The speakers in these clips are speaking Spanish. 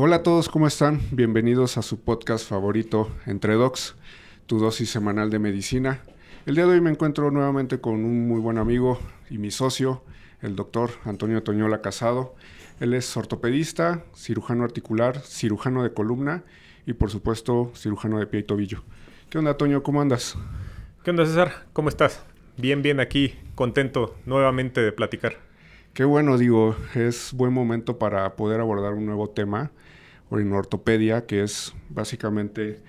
Hola a todos, ¿cómo están? Bienvenidos a su podcast favorito, Entre Docs, tu dosis semanal de medicina. El día de hoy me encuentro nuevamente con un muy buen amigo y mi socio, el doctor Antonio Toñola Casado. Él es ortopedista, cirujano articular, cirujano de columna y por supuesto cirujano de pie y tobillo. ¿Qué onda, Toño? ¿Cómo andas? ¿Qué onda, César? ¿Cómo estás? Bien, bien aquí, contento nuevamente de platicar. Qué bueno, digo, es buen momento para poder abordar un nuevo tema en ortopedia, que es básicamente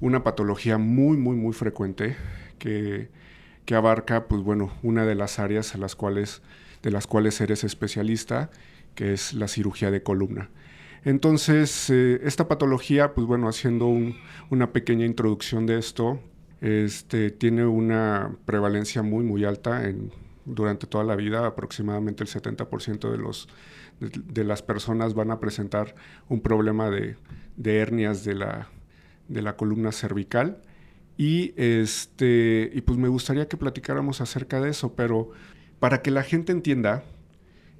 una patología muy, muy, muy frecuente que, que abarca, pues bueno, una de las áreas a las cuales, de las cuales eres especialista, que es la cirugía de columna. Entonces, eh, esta patología, pues bueno, haciendo una pequeña introducción de esto, este, tiene una prevalencia muy, muy alta durante toda la vida. Aproximadamente el 70% de, los, de, las personas van a presentar un problema de, de hernias de la, de la columna cervical. Y, este, y pues me gustaría que platicáramos acerca de eso, pero para que la gente entienda,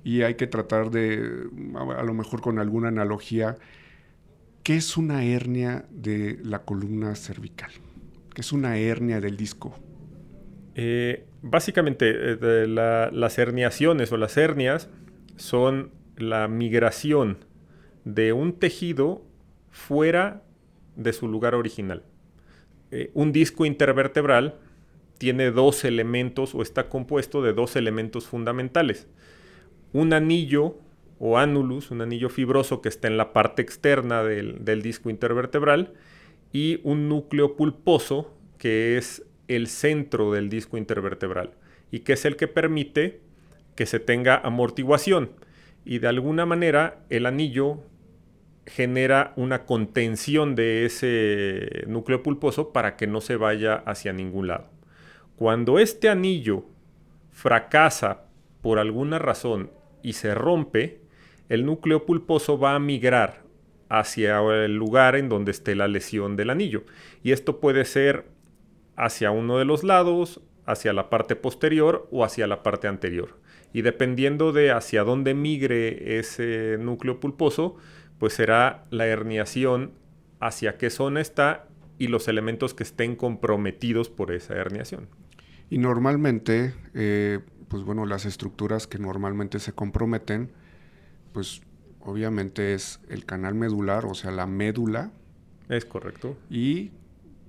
y hay que tratar de, a, lo mejor con alguna analogía, ¿qué es una hernia de la columna cervical? ¿Qué es una hernia del disco? Eh, básicamente, eh, las herniaciones o las hernias son la migración de un tejido fuera de su lugar original. Eh, un disco intervertebral tiene dos elementos o está compuesto de dos elementos fundamentales un anillo o ánulus, un anillo fibroso que está en la parte externa del, disco intervertebral, y un núcleo pulposo que es el centro del disco intervertebral y que es el que permite que se tenga amortiguación. Y de alguna manera el anillo genera una contención de ese núcleo pulposo para que no se vaya hacia ningún lado. Cuando este anillo fracasa por alguna razón y se rompe, el núcleo pulposo va a migrar hacia el lugar en donde esté la lesión del anillo. Y esto puede ser hacia uno de los lados, hacia la parte posterior o hacia la parte anterior. Y dependiendo de hacia dónde migre ese núcleo pulposo, pues será la herniación hacia qué zona está y los elementos que estén comprometidos por esa herniación. Y normalmente eh, pues bueno, las estructuras que normalmente se comprometen, pues obviamente es el canal medular, o sea, la médula. Es correcto. Y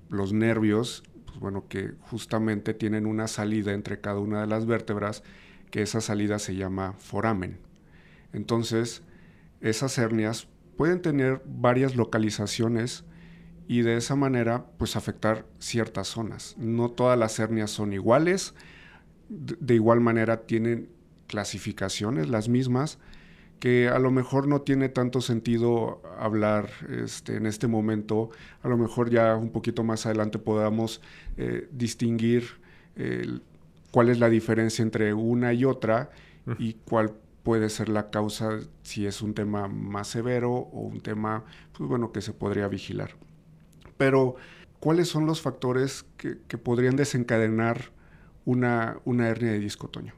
los nervios, pues bueno, que justamente tienen una salida entre cada una de las vértebras, que esa salida se llama foramen. Entonces, esas hernias pueden tener varias localizaciones y de esa manera pues afectar ciertas zonas. No todas las hernias son iguales, de igual manera tienen clasificaciones las mismas que a lo mejor no tiene tanto sentido hablar este, en este momento, a lo mejor ya un poquito más adelante podamos eh, distinguir cuál es la diferencia entre una y otra y cuál puede ser la causa si es un tema más severo o un tema, pues bueno, que se podría vigilar. Pero, ¿cuáles son los factores que, que podrían desencadenar una, hernia de disco, Toño?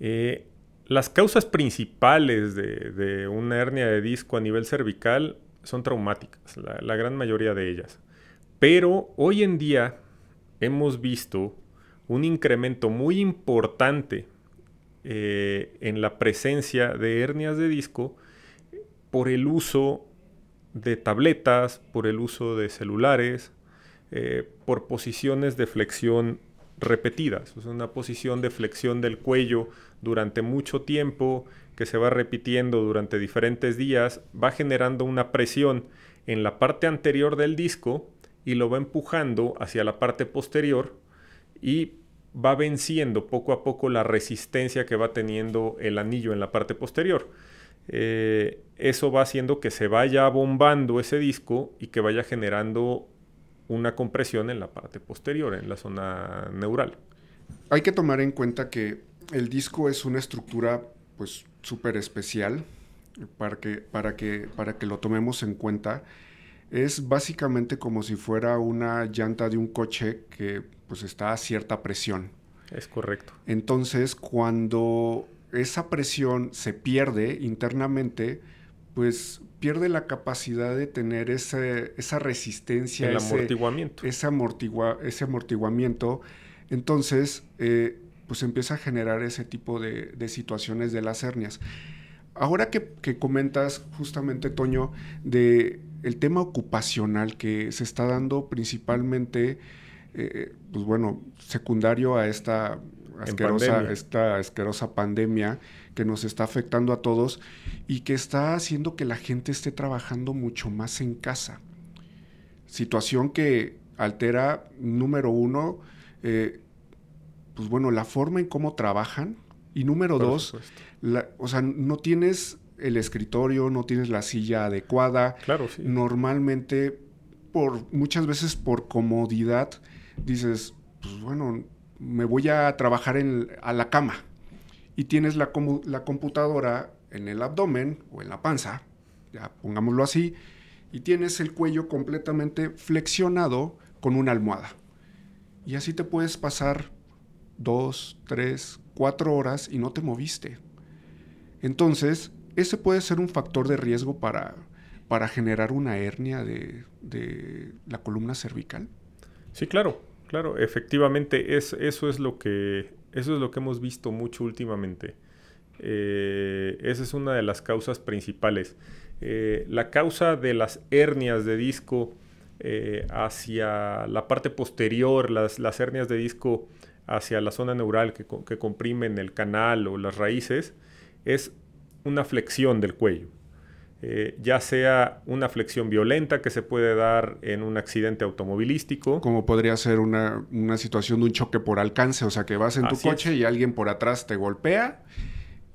Eh, las causas principales de, una hernia de disco a nivel cervical son traumáticas, la, gran mayoría de ellas. Pero hoy en día hemos visto un incremento muy importante eh, en la presencia de hernias de disco por el uso de tabletas, por el uso de celulares, eh, por posiciones de flexión repetidas. Es una posición de flexión del cuello durante mucho tiempo que se va repitiendo durante diferentes días, va generando una presión en la parte anterior del disco y lo va empujando hacia la parte posterior y va venciendo poco a poco la resistencia que va teniendo el anillo en la parte posterior. Eh, eso va haciendo que se vaya bombando ese disco y que vaya generando una compresión en la parte posterior, en la zona neural. Hay que tomar en cuenta que el disco es una estructura pues súper especial para que, para, que, para que lo tomemos en cuenta. Es básicamente como si fuera una llanta de un coche que pues está a cierta presión. Es correcto. Entonces, cuando esa presión se pierde internamente, pues pierde la capacidad de tener ese, esa resistencia. El ese, amortiguamiento. Ese, amortigua, ese amortiguamiento. Entonces, eh, pues empieza a generar ese tipo de, de situaciones de las hernias. Ahora que, que, comentas justamente, Toño, de el tema ocupacional que se está dando principalmente, eh, pues bueno, secundario a esta asquerosa, esta asquerosa pandemia que nos está afectando a todos y que está haciendo que la gente esté trabajando mucho más en casa. Situación que altera, número uno, eh, pues bueno, la forma en cómo trabajan. Y número dos, o sea, no tienes el escritorio, no tienes la silla adecuada. Claro, sí. Normalmente, por, muchas veces por comodidad, dices, pues bueno, me voy a trabajar en, a la cama. Y tienes la, la computadora en el abdomen o en la panza, ya pongámoslo así, y tienes el cuello completamente flexionado con una almohada. Y así te puedes pasar dos, tres, cuatro horas y no te moviste. Entonces, ese puede ser un factor de riesgo para, para generar una hernia de, de, la columna cervical. Sí, claro, claro, efectivamente es, eso, es lo que, eso es lo que hemos visto mucho últimamente. Eh, esa es una de las causas principales. Eh, la causa de las hernias de disco eh, hacia la parte posterior, las, las, hernias de disco hacia la zona neural que, que comprimen el canal o las raíces, es una flexión del cuello. Eh, ya sea una flexión violenta que se puede dar en un accidente automovilístico. Como podría ser una, situación de un choque por alcance, o sea que vas en tu coche y alguien por atrás te golpea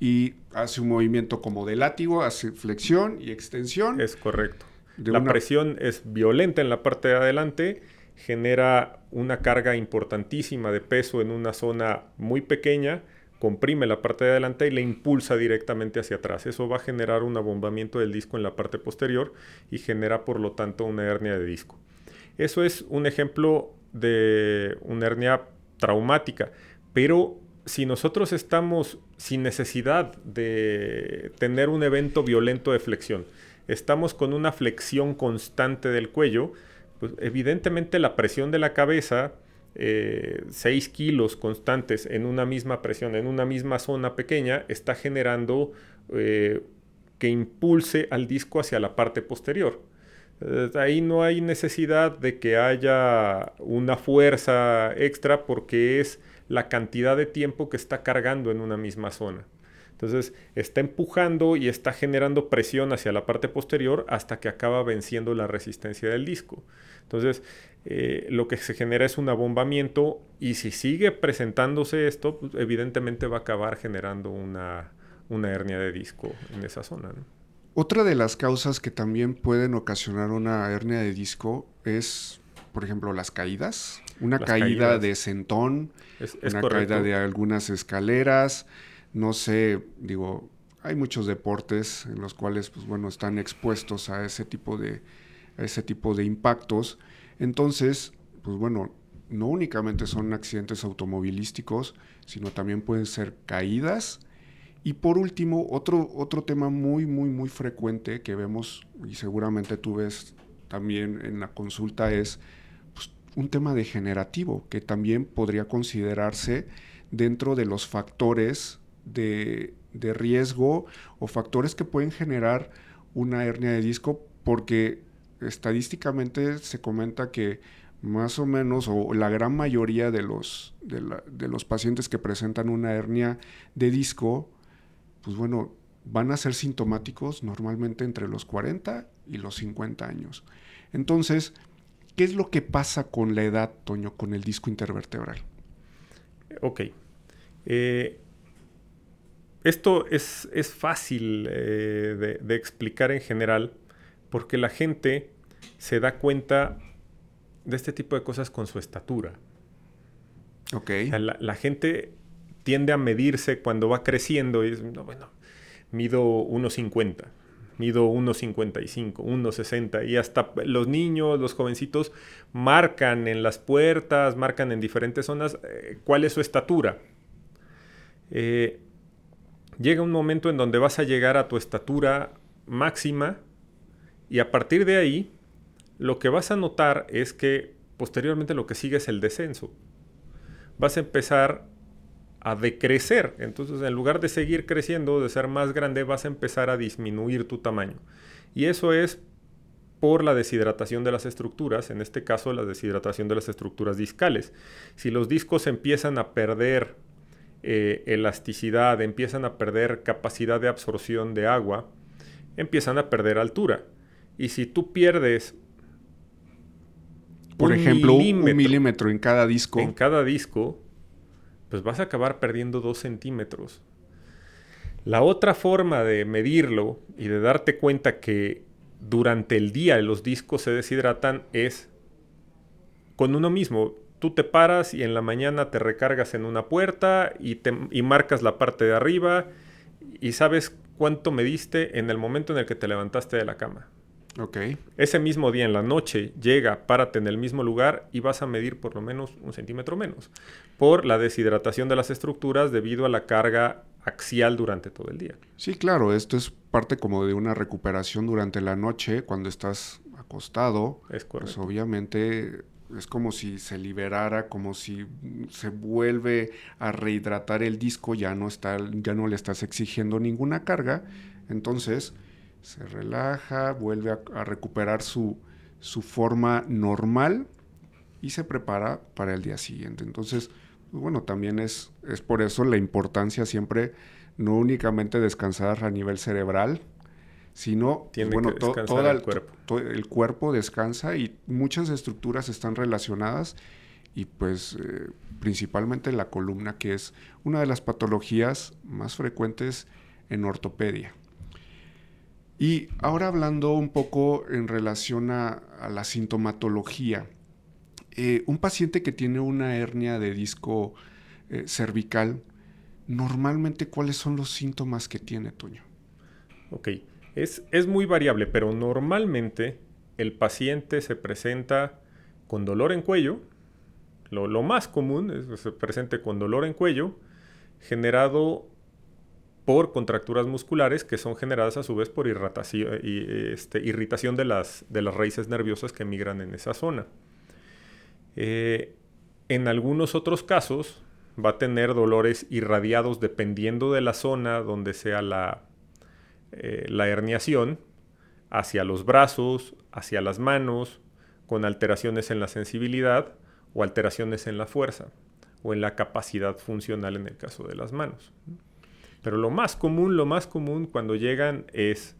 y hace un movimiento como de látigo, hace flexión y extensión. Es correcto. la presión es violenta en la parte de adelante, genera una carga importantísima de peso en una zona muy pequeña comprime la parte de adelante y le impulsa directamente hacia atrás. Eso va a generar un abombamiento del disco en la parte posterior y genera por lo tanto una hernia de disco. Eso es un ejemplo de una hernia traumática, pero si nosotros estamos sin necesidad de tener un evento violento de flexión, estamos con una flexión constante del cuello, pues evidentemente la presión de la cabeza 6 eh, kilos constantes en una misma presión, en una misma zona pequeña, está generando eh, que impulse al disco hacia la parte posterior. Eh, ahí no hay necesidad de que haya una fuerza extra porque es la cantidad de tiempo que está cargando en una misma zona. Entonces está empujando y está generando presión hacia la parte posterior hasta que acaba venciendo la resistencia del disco. Entonces eh, lo que se genera es un abombamiento y si sigue presentándose esto, pues, evidentemente va a acabar generando una, hernia de disco en esa zona. Otra de las causas que también pueden ocasionar una hernia de disco es, por ejemplo, las caídas. Una caída de sentón, una caída de algunas escaleras, no sé, digo, hay muchos deportes en los cuales, pues bueno, están expuestos a ese tipo de, a ese tipo de impactos. Entonces, pues bueno, no únicamente son accidentes automovilísticos, sino también pueden ser caídas. Y por último, otro, otro tema muy, muy, muy frecuente que vemos, y seguramente tú ves también en la consulta, es pues, un tema degenerativo, que también podría considerarse dentro de los factores de, riesgo o factores que pueden generar una hernia de disco porque estadísticamente se comenta que más o menos o la gran mayoría de los, de, los pacientes que presentan una hernia de disco, pues bueno, van a ser sintomáticos normalmente entre los 40 y los 50 años. Entonces, ¿qué es lo que pasa con la edad, Toño, con el disco intervertebral? Ok. Eh, esto es, fácil eh, de, explicar en general porque la gente se da cuenta de este tipo de cosas con su estatura. Ok. la, gente tiende a medirse cuando va creciendo y es, bueno, mido 1,50, mido 1,55, 1,60 y hasta los niños, los jovencitos marcan en las puertas, marcan en diferentes zonas eh, cuál es su estatura. Eh, llega un momento en donde vas a llegar a tu estatura máxima y a partir de ahí lo que vas a notar es que posteriormente lo que sigue es el descenso. Vas a empezar a decrecer. Entonces, en lugar de seguir creciendo, de ser más grande, vas a empezar a disminuir tu tamaño. Y eso es por la deshidratación de las estructuras, en este caso la deshidratación de las estructuras discales. Si los discos empiezan a perder eh, elasticidad, empiezan a perder capacidad de absorción de agua, empiezan a perder altura. Y si tú pierdes por ejemplo, un milímetro en cada disco. En cada disco, pues vas a acabar perdiendo dos centímetros. La otra forma de medirlo y de darte cuenta que durante el día los discos se deshidratan es con uno mismo. Tú te paras y en la mañana te recargas en una puerta y, te, y marcas la parte de arriba y sabes cuánto mediste en el momento en el que te levantaste de la cama. Ese mismo día en la noche llega, párate en el mismo lugar y vas a medir por lo menos un centímetro menos por la deshidratación de las estructuras debido a la carga axial durante todo el día. Sí, claro, esto es parte como de una recuperación durante la noche cuando estás acostado. Es pues, correcto. Pues obviamente es como si se liberara, como si se vuelve a rehidratar el disco, ya no está, ya no le estás exigiendo ninguna carga, entonces se relaja, vuelve a, recuperar su, forma normal y se prepara para el día siguiente. Entonces, pues bueno, también es, es por eso la importancia siempre no únicamente descansar a nivel cerebral, sino pues bueno, todo el cuerpo. el cuerpo descansa y muchas estructuras están relacionadas y pues eh, principalmente la columna, que es una de las patologías más frecuentes en ortopedia. Y ahora hablando un poco en relación a, la sintomatología, eh, un paciente que tiene una hernia de disco eh, cervical, normalmente cuáles son los síntomas que tiene, Toño? Ok, es, es muy variable, pero normalmente el paciente se presenta con dolor en cuello, lo, lo, más común es que se presente con dolor en cuello, generado por contracturas musculares que son generadas a su vez por irritación, este, irritación de, las, raíces nerviosas que migran en esa zona. Eh, en algunos otros casos va a tener dolores irradiados dependiendo de la zona donde sea eh, la herniación, hacia los brazos, hacia las manos, con alteraciones en la sensibilidad o alteraciones en la fuerza o en la capacidad funcional en el caso de las manos. Pero lo más común, lo más común cuando llegan es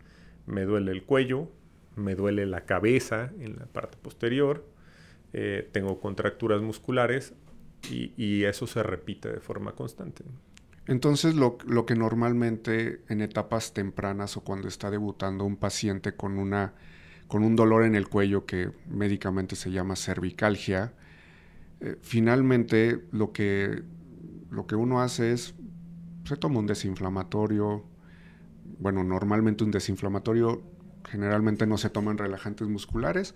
me duele el cuello, me duele la cabeza en la parte posterior, eh, tengo contracturas musculares y, eso se repite de forma constante. Entonces, lo, lo, que normalmente en etapas tempranas o cuando está debutando un paciente con, una, con un dolor en el cuello que médicamente se llama cervicalgia, eh, finalmente lo que, lo que uno hace es se toma un desinflamatorio. Bueno, normalmente un desinflamatorio generalmente no se toman relajantes musculares,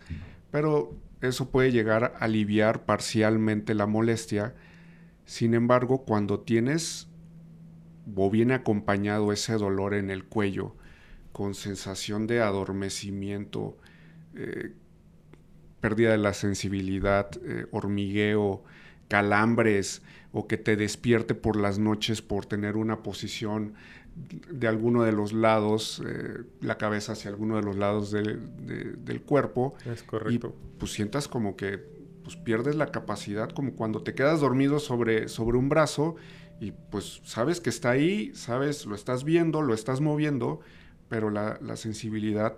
pero eso puede llegar a aliviar parcialmente la molestia. Sin embargo, cuando tienes o viene acompañado ese dolor en el cuello con sensación de adormecimiento, eh, pérdida de la sensibilidad, eh, hormigueo, calambres, o que te despierte por las noches por tener una posición de alguno de los lados, eh, la cabeza hacia alguno de los lados del cuerpo. Es correcto. Y pues sientas como que pues, pierdes la capacidad, como cuando te quedas dormido sobre, sobre un brazo y pues sabes que está ahí, sabes, lo estás viendo, lo estás moviendo, pero la, la sensibilidad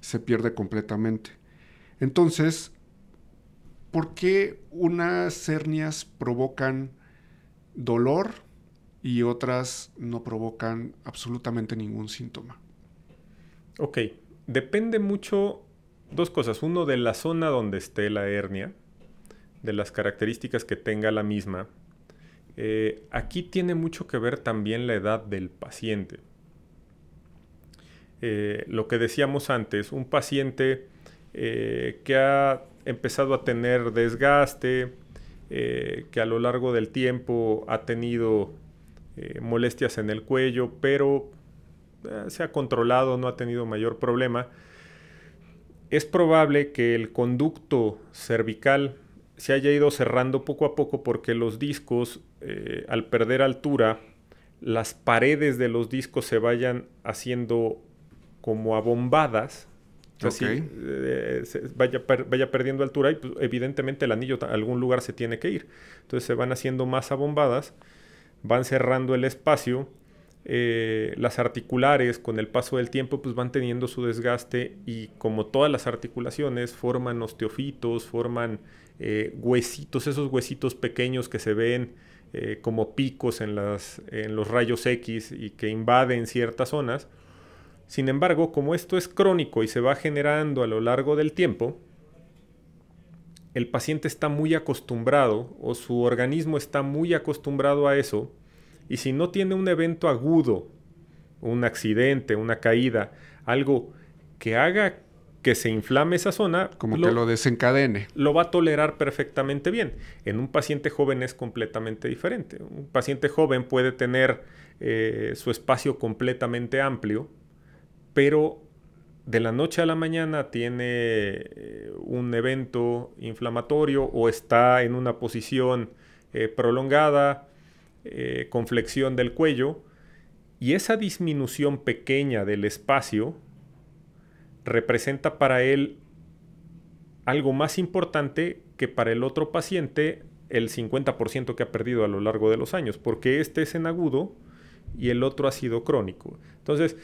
se pierde completamente. Entonces, ¿por qué unas hernias provocan dolor y otras no provocan absolutamente ningún síntoma. Ok, depende mucho dos cosas. Uno, de la zona donde esté la hernia, de las características que tenga la misma. Eh, aquí tiene mucho que ver también la edad del paciente. Eh, lo que decíamos antes, un paciente eh, que ha empezado a tener desgaste, eh, que a lo largo del tiempo ha tenido eh, molestias en el cuello, pero eh, se ha controlado, no ha tenido mayor problema. Es probable que el conducto cervical se haya ido cerrando poco a poco porque los discos, al perder altura, las paredes de los discos se vayan haciendo como abombadas, así eh, vaya, vaya, perdiendo altura y pues, evidentemente el anillo a algún lugar se tiene que ir. Entonces se van haciendo más abombadas, van cerrando el espacio, eh, las articulares con el paso del tiempo pues van teniendo su desgaste y como todas las articulaciones forman osteofitos, forman eh, huesitos, esos huesitos pequeños que se ven eh, como picos en, las, en los rayos X y que invaden ciertas zonas. Sin embargo, como esto es crónico y se va generando a lo largo del tiempo, el paciente está muy acostumbrado o su organismo está muy acostumbrado a eso y si no tiene un evento agudo, un accidente, una caída, algo que haga que se inflame esa zona. Como que lo desencadene. Lo va a tolerar perfectamente bien. En un paciente joven es completamente diferente. Un paciente joven puede tener eh, su espacio completamente amplio, pero de la noche a la mañana tiene eh, un evento inflamatorio o está en una posición eh, prolongada, con flexión del cuello, y esa disminución pequeña del espacio representa para él algo más importante que para el otro paciente el 50% que ha perdido a lo largo de los años, porque este es en agudo y el otro ha sido crónico. Entonces,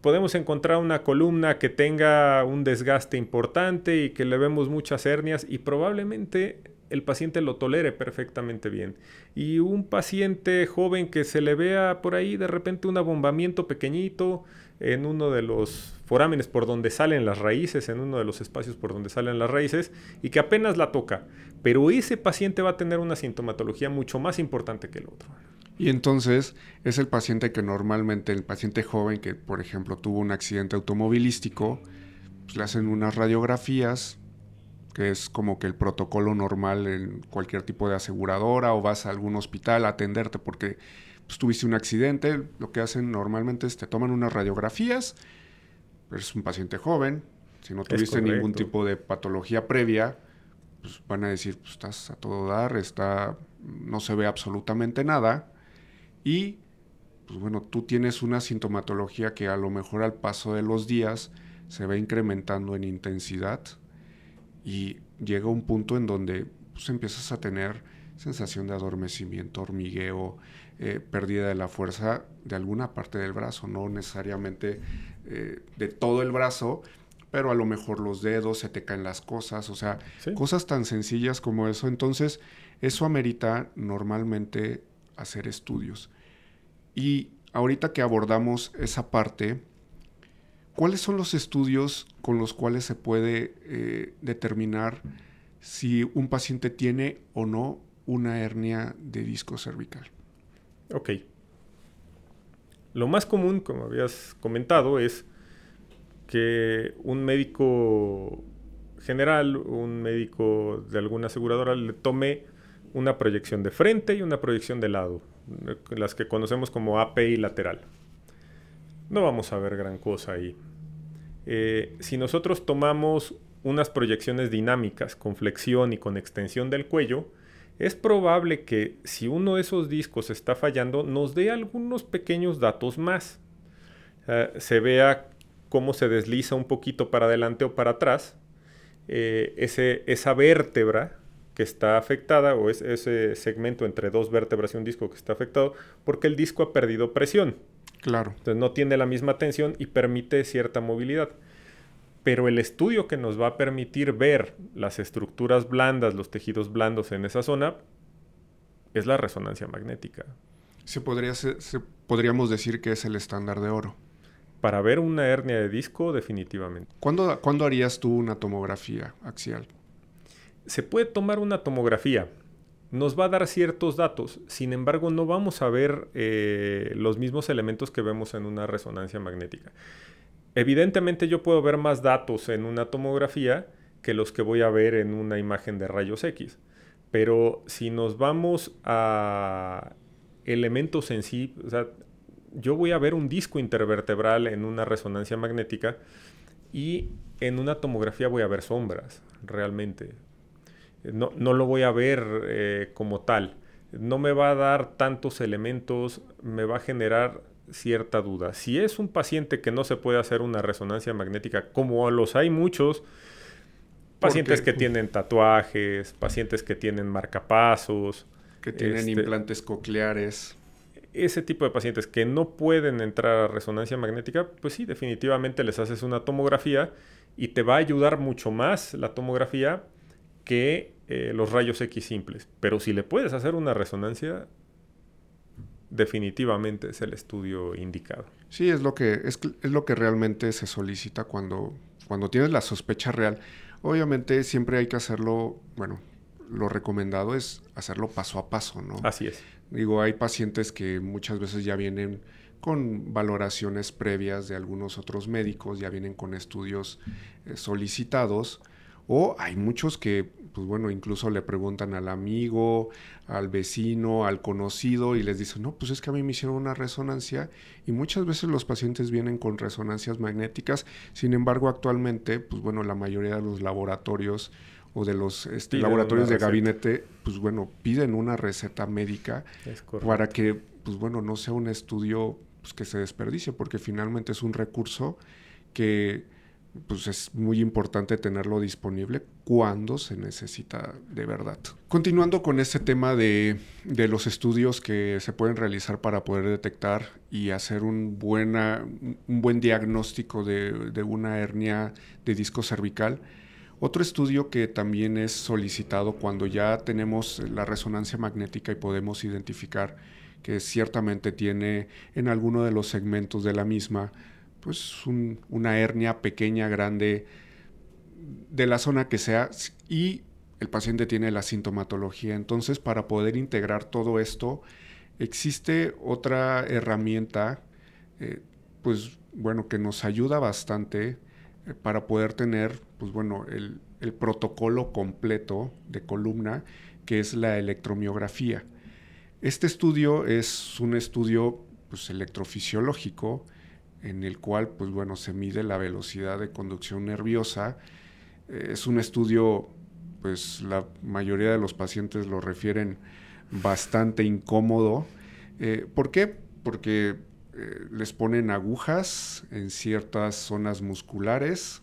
podemos encontrar una columna que tenga un desgaste importante y que le vemos muchas hernias y probablemente el paciente lo tolere perfectamente bien. Y un paciente joven que se le vea por ahí de repente un abombamiento pequeñito en uno de los forámenes por donde salen las raíces, en uno de los espacios por donde salen las raíces, y que apenas la toca. Pero ese paciente va a tener una sintomatología mucho más importante que el otro. Y entonces es el paciente que normalmente, el paciente joven que, por ejemplo, tuvo un accidente automovilístico, pues le hacen unas radiografías, que es como que el protocolo normal en cualquier tipo de aseguradora, o vas a algún hospital a atenderte porque pues, tuviste un accidente. Lo que hacen normalmente es te toman unas radiografías eres un paciente joven, si no tuviste ningún tipo de patología previa, pues van a decir, pues estás a todo dar, está, no se ve absolutamente nada. Y, pues bueno, tú tienes una sintomatología que a lo mejor al paso de los días se va incrementando en intensidad y llega un punto en donde pues, empiezas a tener sensación de adormecimiento, hormigueo, eh, pérdida de la fuerza de alguna parte del brazo, no necesariamente eh, de todo el brazo, pero a lo mejor los dedos, se te caen las cosas, o sea, cosas tan sencillas como eso. Entonces, eso amerita normalmente hacer estudios. Y ahorita que abordamos esa parte, ¿cuáles son los estudios con los cuales se puede eh, determinar si un paciente tiene o no una hernia de disco cervical? Ok. Lo más común, como habías comentado, es que un médico general, un médico de alguna aseguradora le tome una proyección de frente y una proyección de lado, las que conocemos como API lateral. No vamos a ver gran cosa ahí. Eh, si nosotros tomamos unas proyecciones dinámicas con flexión y con extensión del cuello, es probable que si uno de esos discos está fallando nos dé algunos pequeños datos más. Eh, se vea cómo se desliza un poquito para adelante o para atrás eh, ese, esa vértebra que está afectada o es, ese segmento entre dos vértebras y un disco que está afectado porque el disco ha perdido presión. Claro. Entonces no tiene la misma tensión y permite cierta movilidad pero el estudio que nos va a permitir ver las estructuras blandas, los tejidos blandos en esa zona, es la resonancia magnética. Se podría podríamos decir que es el estándar de oro. Para ver una hernia de disco, definitivamente. ¿Cuándo, harías tú una tomografía axial? Se puede tomar una tomografía. Nos va a dar ciertos datos. Sin embargo, no vamos a ver eh, los mismos elementos que vemos en una resonancia magnética. Evidentemente yo puedo ver más datos en una tomografía que los que voy a ver en una imagen de rayos X. Pero si nos vamos a elementos en sí, yo voy a ver un disco intervertebral en una resonancia magnética y en una tomografía voy a ver sombras, realmente. No, lo voy a ver eh, como tal. No me va a dar tantos elementos, me va a generar cierta duda. Si es un paciente que no se puede hacer una resonancia magnética, como los hay muchos, pacientes que tienen tatuajes, pacientes que tienen marcapasos, que tienen este, implantes cocleares. Ese tipo de pacientes que no pueden entrar a resonancia magnética, pues sí, definitivamente les haces una tomografía y te va a ayudar mucho más la tomografía que eh, los rayos X simples. Pero si le puedes hacer una resonancia, definitivamente es el estudio indicado. Sí, es lo que, es, lo que realmente se solicita cuando, cuando tienes la sospecha real. Obviamente siempre hay que hacerlo, bueno, lo recomendado es hacerlo paso a paso, ¿no? Así es. Digo, hay pacientes que muchas veces ya vienen con valoraciones previas de algunos otros médicos, ya vienen con estudios eh, solicitados, o hay muchos que pues bueno, incluso le preguntan al amigo, al vecino, al conocido y les dicen, no, pues es que a mí me hicieron una resonancia y muchas veces los pacientes vienen con resonancias magnéticas, sin embargo actualmente, pues bueno, la mayoría de los laboratorios o de los este, laboratorios de gabinete, pues bueno, piden una receta médica para que, pues bueno, no sea un estudio pues, que se desperdicie, porque finalmente es un recurso que pues es muy importante tenerlo disponible cuando se necesita de verdad. Continuando con este tema de, los estudios que se pueden realizar para poder detectar y hacer un, buena, un buen diagnóstico de, de una hernia de disco cervical, otro estudio que también es solicitado cuando ya tenemos la resonancia magnética y podemos identificar que ciertamente tiene en alguno de los segmentos de la misma pues una hernia pequeña, grande, de la zona que sea, y el paciente tiene la sintomatología. Entonces, para poder integrar todo esto, existe otra herramienta, eh, pues bueno, que nos ayuda bastante para poder tener, pues bueno, el, el protocolo completo de columna, que es la electromiografía. Este estudio es un estudio pues, electrofisiológico, en el cual, pues bueno, se mide la velocidad de conducción nerviosa. Eh, es un estudio, pues la mayoría de los pacientes lo refieren bastante incómodo. Eh, ¿Por qué? Porque eh, les ponen agujas en ciertas zonas musculares,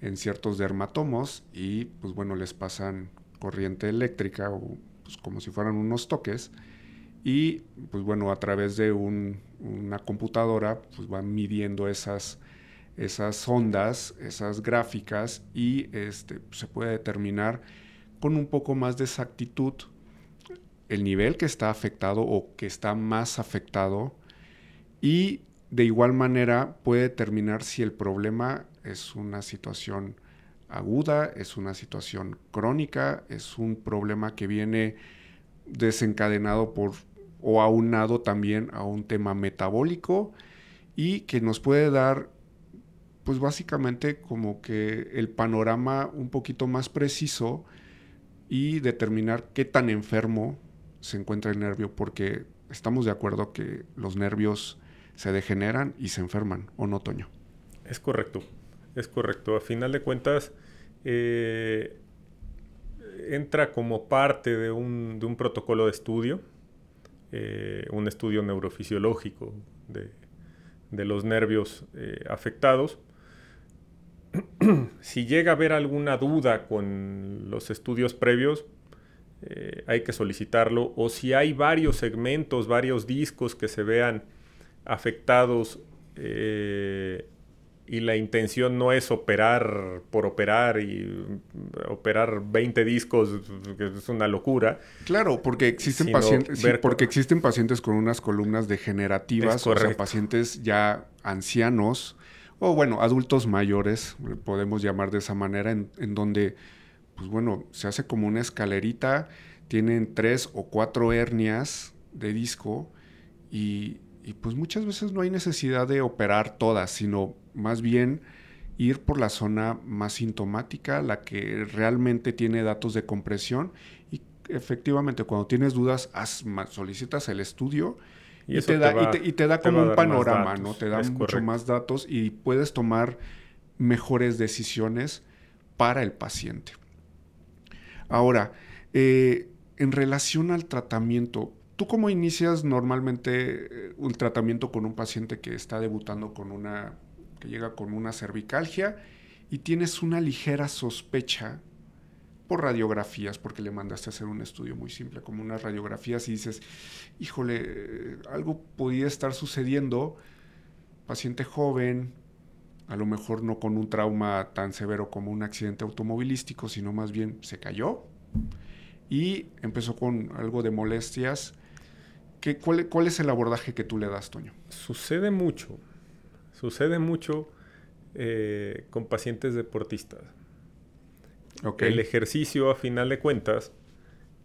en ciertos dermatomos y, pues bueno, les pasan corriente eléctrica o pues, como si fueran unos toques y pues bueno, a través de una computadora pues van midiendo esas, esas ondas, esas gráficas y este, se puede determinar con un poco más de exactitud el nivel que está afectado o que está más afectado y de igual manera puede determinar si el problema es una situación aguda, es una situación crónica, es un problema que viene desencadenado por o aunado también a un tema metabólico y que nos puede dar pues básicamente como que el panorama un poquito más preciso y determinar qué tan enfermo se encuentra el nervio porque estamos de acuerdo que los nervios se degeneran y se enferman, ¿o no, Toño? Es correcto, es correcto. A final de cuentas, eh, entra como parte de un, de un protocolo de estudio eh, un estudio neurofisiológico de, los nervios eh, afectados. si llega a haber alguna duda con los estudios previos, hay que solicitarlo. O si hay varios segmentos, varios discos que se vean afectados y la intención no es operar por operar y mm, operar 20 discos, que es una locura. Claro, porque existen, pacientes, porque existen pacientes con unas columnas degenerativas, o sea, pacientes ya ancianos, o bueno, adultos mayores, podemos llamar de esa manera, en, en donde, pues bueno, se hace como una escalerita, tienen tres o cuatro hernias de disco y, y pues muchas veces no hay necesidad de operar todas, sino más bien ir por la zona más sintomática, la que realmente tiene datos de compresión y efectivamente cuando tienes dudas, solicitas el estudio Y, te da, y, te, da como un panorama, ¿no? Te da mucho más datos y puedes tomar mejores decisiones para el paciente. Ahora, eh, en relación al tratamiento, ¿tú cómo inicias normalmente eh, un tratamiento con un paciente que está debutando con una, que llega con una cervicalgia y tienes una ligera sospecha por radiografías, porque le mandaste a hacer un estudio muy simple, como unas radiografías, y dices, híjole, algo podía estar sucediendo, paciente joven, a lo mejor no con un trauma tan severo como un accidente automovilístico, sino más bien se cayó y empezó con algo de molestias. ¿Qué, cuál, cuál, es el abordaje que tú le das, Toño? Sucede mucho, sucede mucho eh, con pacientes deportistas. El ejercicio, a final de cuentas,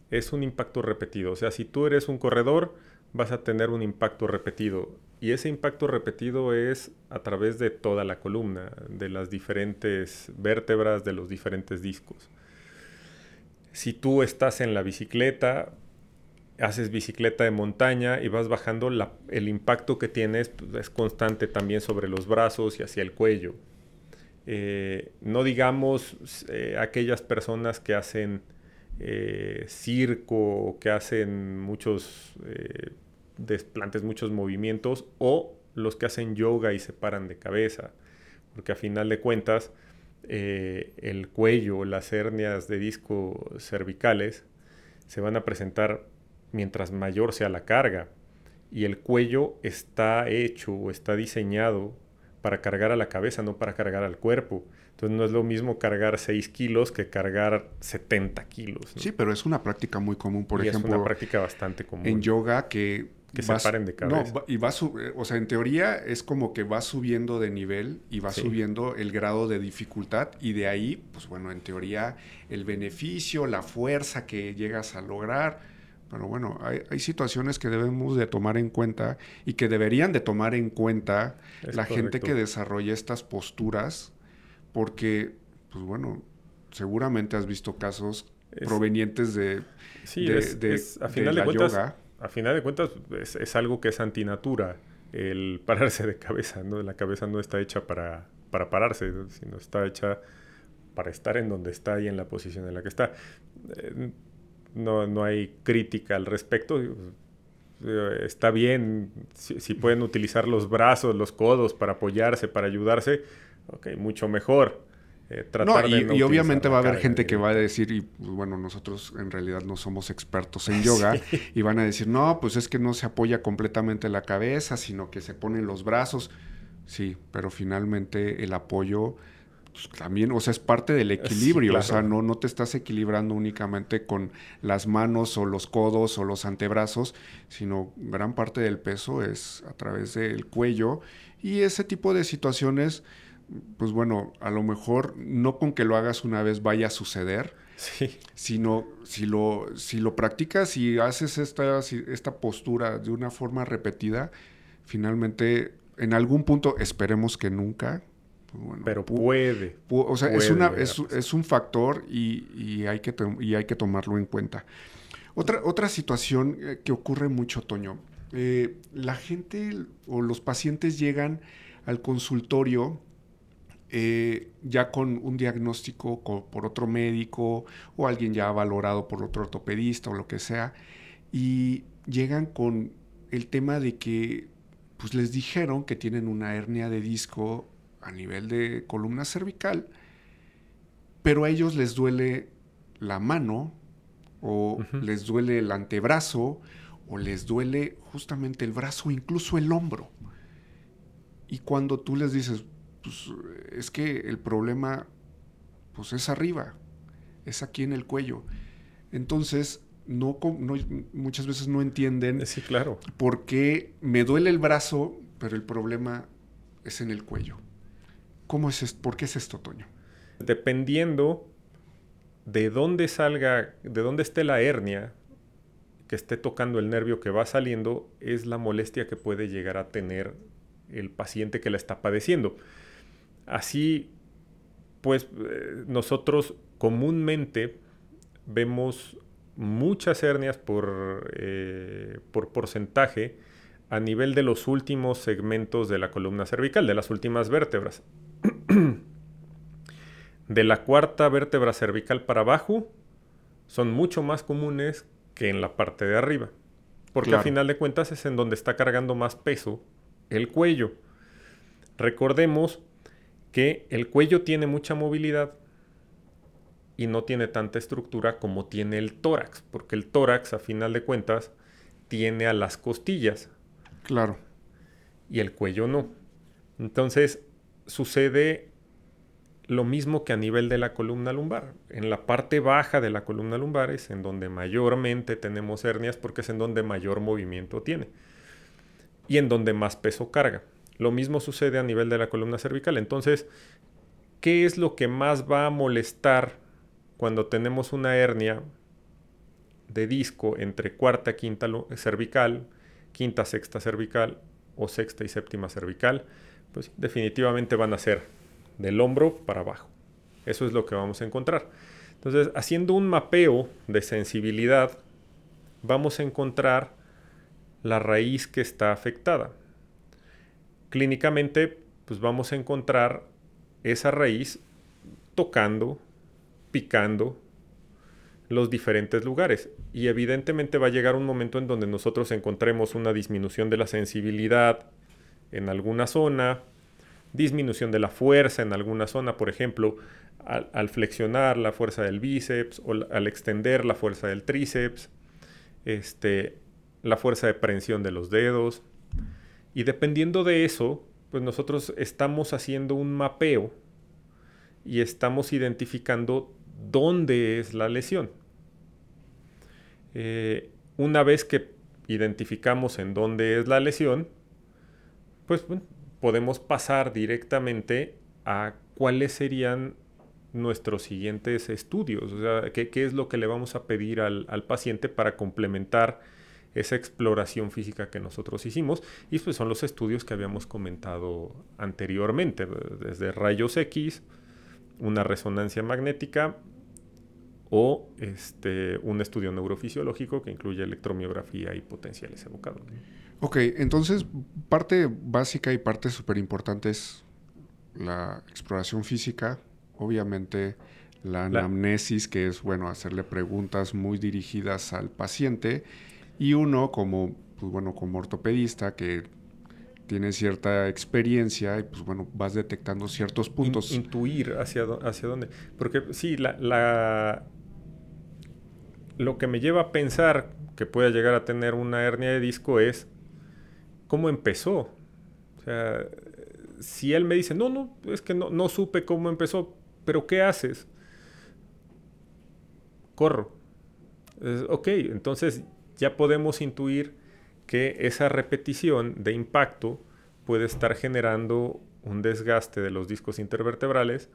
es un impacto repetido. O sea, si tú eres un corredor, vas a tener un impacto repetido. Y ese impacto repetido es a través de toda la columna, de las diferentes vértebras, de los diferentes discos. Si tú estás en la bicicleta, haces bicicleta de montaña y vas bajando, el impacto que tienes pues, es constante también sobre los brazos y hacia el cuello. Eh, no digamos eh, aquellas personas que hacen eh, circo que hacen muchos desplantes, muchos movimientos, o los que hacen yoga y se paran de cabeza, porque a final de cuentas el cuello, las hernias de disco cervicales se van a presentar mientras mayor sea la carga y el cuello está hecho o está diseñado para cargar a la cabeza, no para cargar al cuerpo. Entonces no es lo mismo cargar 6 kilos que cargar 70 kilos. Sí, pero es una práctica muy común, por ejemplo. Es una práctica bastante común. En yoga que... Que se paren de cabeza. No, y va o sea, en teoría es como que va subiendo de nivel y va subiendo el grado de dificultad y de ahí, pues bueno, en teoría el beneficio, la fuerza que llegas a lograr, pero bueno, hay, situaciones que debemos de tomar en cuenta y que deberían de tomar en cuenta la gente que desarrolla estas posturas, porque, pues bueno, seguramente has visto casos provenientes de, sí, a final de, cuentas, yoga. A final de cuentas, es, algo que es antinatura, el pararse de cabeza, ¿no? La cabeza no está hecha para, para pararse, sino está hecha para estar en donde está y en la posición en la que está. Eh, no, no hay crítica al respecto. Eh, está bien, si, pueden utilizar los brazos, los codos para apoyarse, para ayudarse, ok, mucho mejor. Eh, tratar y, y obviamente va a haber gente que va a decir, y pues, bueno, nosotros en realidad no somos expertos en yoga, y van a decir, no, pues es que no se apoya completamente la cabeza, sino que se ponen los brazos. Sí, pero finalmente el apoyo pues, también, o sea, es parte del equilibrio, o sea, no, no te estás equilibrando únicamente con las manos o los codos o los antebrazos, sino gran parte del peso es a través del cuello y ese tipo de situaciones, pues bueno, a lo mejor no con que lo hagas una vez vaya a suceder, sino si lo, si lo practicas y haces esta, esta postura de una forma repetida, finalmente en algún punto, esperemos que nunca, pero puede. o sea, es, una, es, un factor y, hay que y hay que tomarlo en cuenta. Otra, otra situación eh, que ocurre mucho, Toño. Eh, la gente o los pacientes llegan al consultorio eh, ya con un diagnóstico por otro médico o alguien ya valorado por otro ortopedista o lo que sea, y llegan con el tema de que pues les dijeron que tienen una hernia de disco a nivel de columna cervical, pero a ellos les duele la mano o les duele el antebrazo o les duele justamente el brazo, incluso el hombro. Y cuando tú les dices, pues es que el problema pues es arriba, es aquí en el cuello. Entonces, no, muchas veces no entienden sí, claro. por qué me duele el brazo, pero el problema es en el cuello. ¿Cómo es ¿Por qué es esto, Toño? Dependiendo de dónde salga, de dónde esté la hernia que esté tocando el nervio que va saliendo, es la molestia que puede llegar a tener el paciente que la está padeciendo. Así, pues eh, nosotros comúnmente vemos muchas hernias por, eh, por porcentaje a nivel de los últimos segmentos de la columna cervical, de las últimas vértebras. de la cuarta vértebra cervical para abajo son mucho más comunes que en la parte de arriba. Porque al final de cuentas es en donde está cargando más peso el cuello. Recordemos que el cuello tiene mucha movilidad y no tiene tanta estructura como tiene el tórax, porque el tórax a final de cuentas tiene a las costillas. Claro. Y el cuello no. Entonces sucede lo mismo que a nivel de la columna lumbar. En la parte baja de la columna lumbar es en donde mayormente tenemos hernias porque es en donde mayor movimiento tiene y en donde más peso carga. Lo mismo sucede a nivel de la columna cervical. Entonces, ¿qué es lo que más va a molestar cuando tenemos una hernia de disco entre cuarta y quinta cervical, quinta, sexta cervical o sexta y séptima cervical? Pues definitivamente van a ser del hombro para abajo. Eso es lo que vamos a encontrar. Entonces, haciendo un mapeo de sensibilidad, vamos a encontrar la raíz que está afectada. Clínicamente, pues vamos a encontrar esa raíz tocando, picando los diferentes lugares. Y evidentemente va a llegar un momento en donde nosotros encontremos una disminución de la sensibilidad en alguna zona, disminución de la fuerza en alguna zona, por ejemplo, al, flexionar la fuerza del bíceps o al extender la fuerza del tríceps, este, la fuerza de prensión de los dedos. Y dependiendo de eso, pues nosotros estamos haciendo un mapeo y estamos identificando dónde es la lesión. Eh, una vez que identificamos en dónde es la lesión, pues podemos pasar directamente a cuáles serían nuestros siguientes estudios, o sea, qué, es lo que le vamos a pedir al, paciente para complementar esa exploración física que nosotros hicimos y pues son los estudios que habíamos comentado anteriormente, desde rayos X, una resonancia magnética o este, un estudio neurofisiológico que incluye electromiografía y potenciales evocados. Ok, entonces parte básica y parte súper importante es la exploración física, obviamente la anamnesis, que es, bueno, hacerle preguntas muy dirigidas al paciente, y uno como, pues bueno, como ortopedista que tiene cierta experiencia y pues bueno, vas detectando ciertos puntos. intuir hacia, hacia dónde. Porque sí, la, la, lo que me lleva a pensar que pueda llegar a tener una hernia de disco es cómo empezó. O sea, si él me dice, no, no, es que no, no supe cómo empezó, pero ¿qué haces? Corro. ok, entonces ya podemos intuir que esa repetición de impacto puede estar generando un desgaste de los discos intervertebrales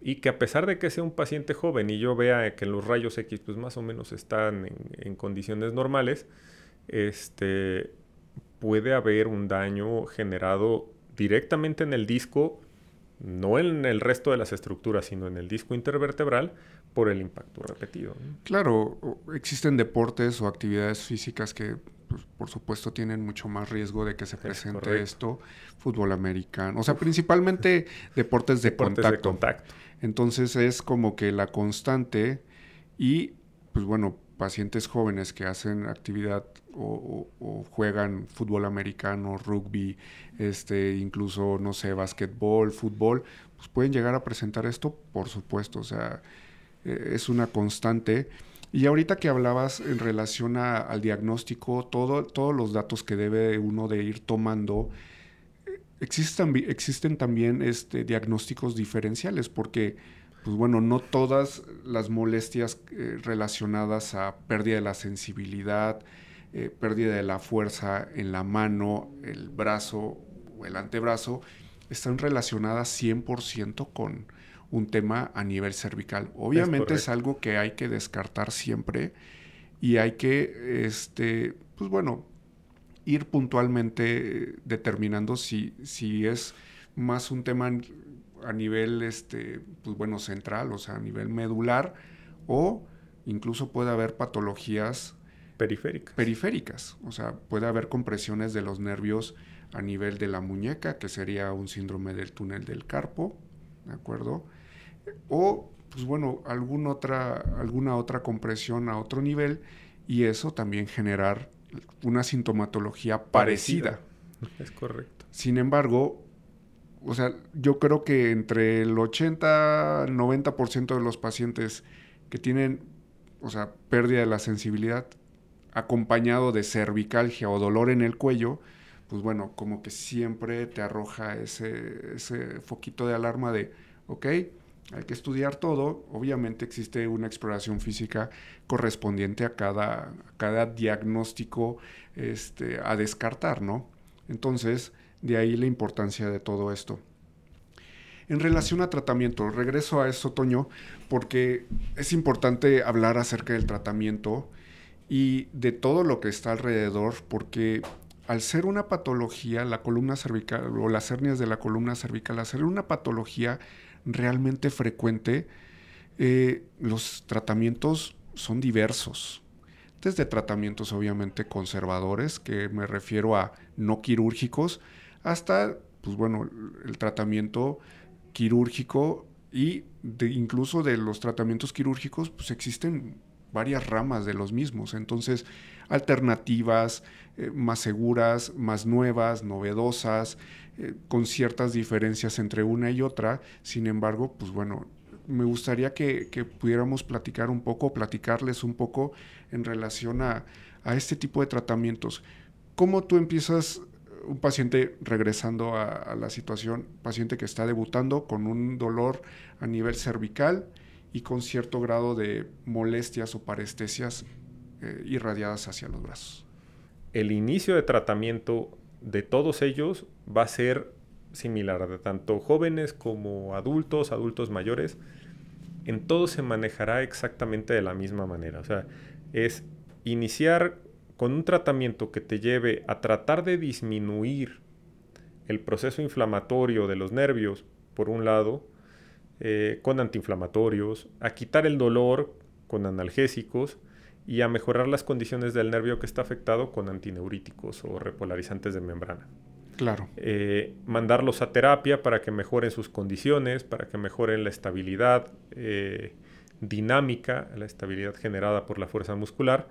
y que a pesar de que sea un paciente joven y yo vea que los rayos X pues más o menos están en, en condiciones normales, este, puede haber un daño generado directamente en el disco, no en el resto de las estructuras, sino en el disco intervertebral por el impacto repetido. Claro, existen deportes o actividades físicas que pues, por supuesto tienen mucho más riesgo de que se presente esto, fútbol americano, o sea, principalmente deportes, de, contacto. de contacto. Entonces es como que la constante y pues bueno, pacientes jóvenes que hacen actividad o, juegan fútbol americano, rugby, este, incluso, no sé, básquetbol, fútbol, pues pueden llegar a presentar esto, por supuesto, o sea, eh, es una constante. Y ahorita que hablabas en relación al diagnóstico, todo, todos los datos que debe uno de ir tomando, existen, existen también este, diagnósticos diferenciales, porque pues bueno, no todas las molestias eh, relacionadas a pérdida de la sensibilidad, eh, pérdida de la fuerza en la mano, el brazo o el antebrazo, están relacionadas 100% con un tema a nivel cervical. Obviamente es, algo que hay que descartar siempre y hay que, este, pues bueno, ir puntualmente determinando si, si es más un tema a nivel, este, pues bueno, central, o sea, a nivel medular, o incluso puede haber patologías periféricas. periféricas. O sea, puede haber compresiones de los nervios a nivel de la muñeca, que sería un síndrome del túnel del carpo, ¿de acuerdo? O, pues bueno, alguna otra, alguna otra compresión a otro nivel y eso también generar una sintomatología parecida. Es correcto. Sin embargo, o sea, yo creo que entre el 80 90% de los pacientes que tienen, o sea, pérdida de la sensibilidad acompañado de cervicalgia o dolor en el cuello, pues bueno, como que siempre te arroja ese, ese foquito de alarma de, ok, hay que estudiar todo. Obviamente existe una exploración física correspondiente a cada, cada diagnóstico este, a descartar, ¿no? Entonces, de ahí la importancia de todo esto. En relación a tratamiento, regreso a eso, Toño, porque es importante hablar acerca del tratamiento y de todo lo que está alrededor, porque al ser una patología, la columna cervical o las hernias de la columna cervical, al ser una patología realmente frecuente, eh, los tratamientos son diversos. Desde tratamientos obviamente conservadores, que me refiero a no quirúrgicos, hasta, pues bueno, el tratamiento quirúrgico y incluso de los tratamientos quirúrgicos, pues existen varias ramas de los mismos. Entonces, alternativas eh, más seguras, más nuevas, novedosas, eh, con ciertas diferencias entre una y otra. Sin embargo, pues bueno, me gustaría que, pudiéramos platicar un poco, platicarles un poco en relación a, este tipo de tratamientos. ¿Cómo tú empiezas un paciente regresando a, la situación, paciente que está debutando con un dolor a nivel cervical y con cierto grado de molestias o parestesias eh, irradiadas hacia los brazos. El inicio de tratamiento de todos ellos va a ser similar, de tanto jóvenes como adultos, adultos mayores. En todo se manejará exactamente de la misma manera. O sea, es iniciar con un tratamiento que te lleve a tratar de disminuir el proceso inflamatorio de los nervios, por un lado, eh, con antiinflamatorios, a quitar el dolor con analgésicos y a mejorar las condiciones del nervio que está afectado con antineuríticos o repolarizantes de membrana. Claro. Eh, mandarlos a terapia para que mejoren sus condiciones, para que mejoren la estabilidad eh, dinámica, la estabilidad generada por la fuerza muscular.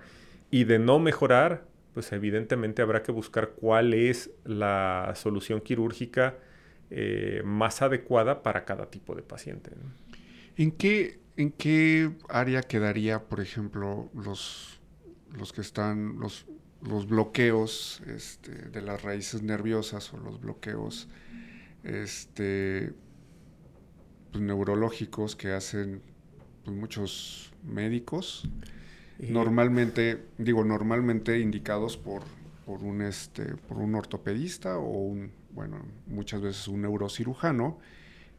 Y de no mejorar, pues evidentemente habrá que buscar cuál es la solución quirúrgica eh, más adecuada para cada tipo de paciente. ¿En, qué, ¿En qué área quedaría, por ejemplo, los, los que están, los, los bloqueos este, de las raíces nerviosas o los bloqueos este, pues, neurológicos que hacen pues, muchos médicos? Normalmente, digo, normalmente indicados por, por, un, este, por un ortopedista o un bueno, muchas veces un neurocirujano,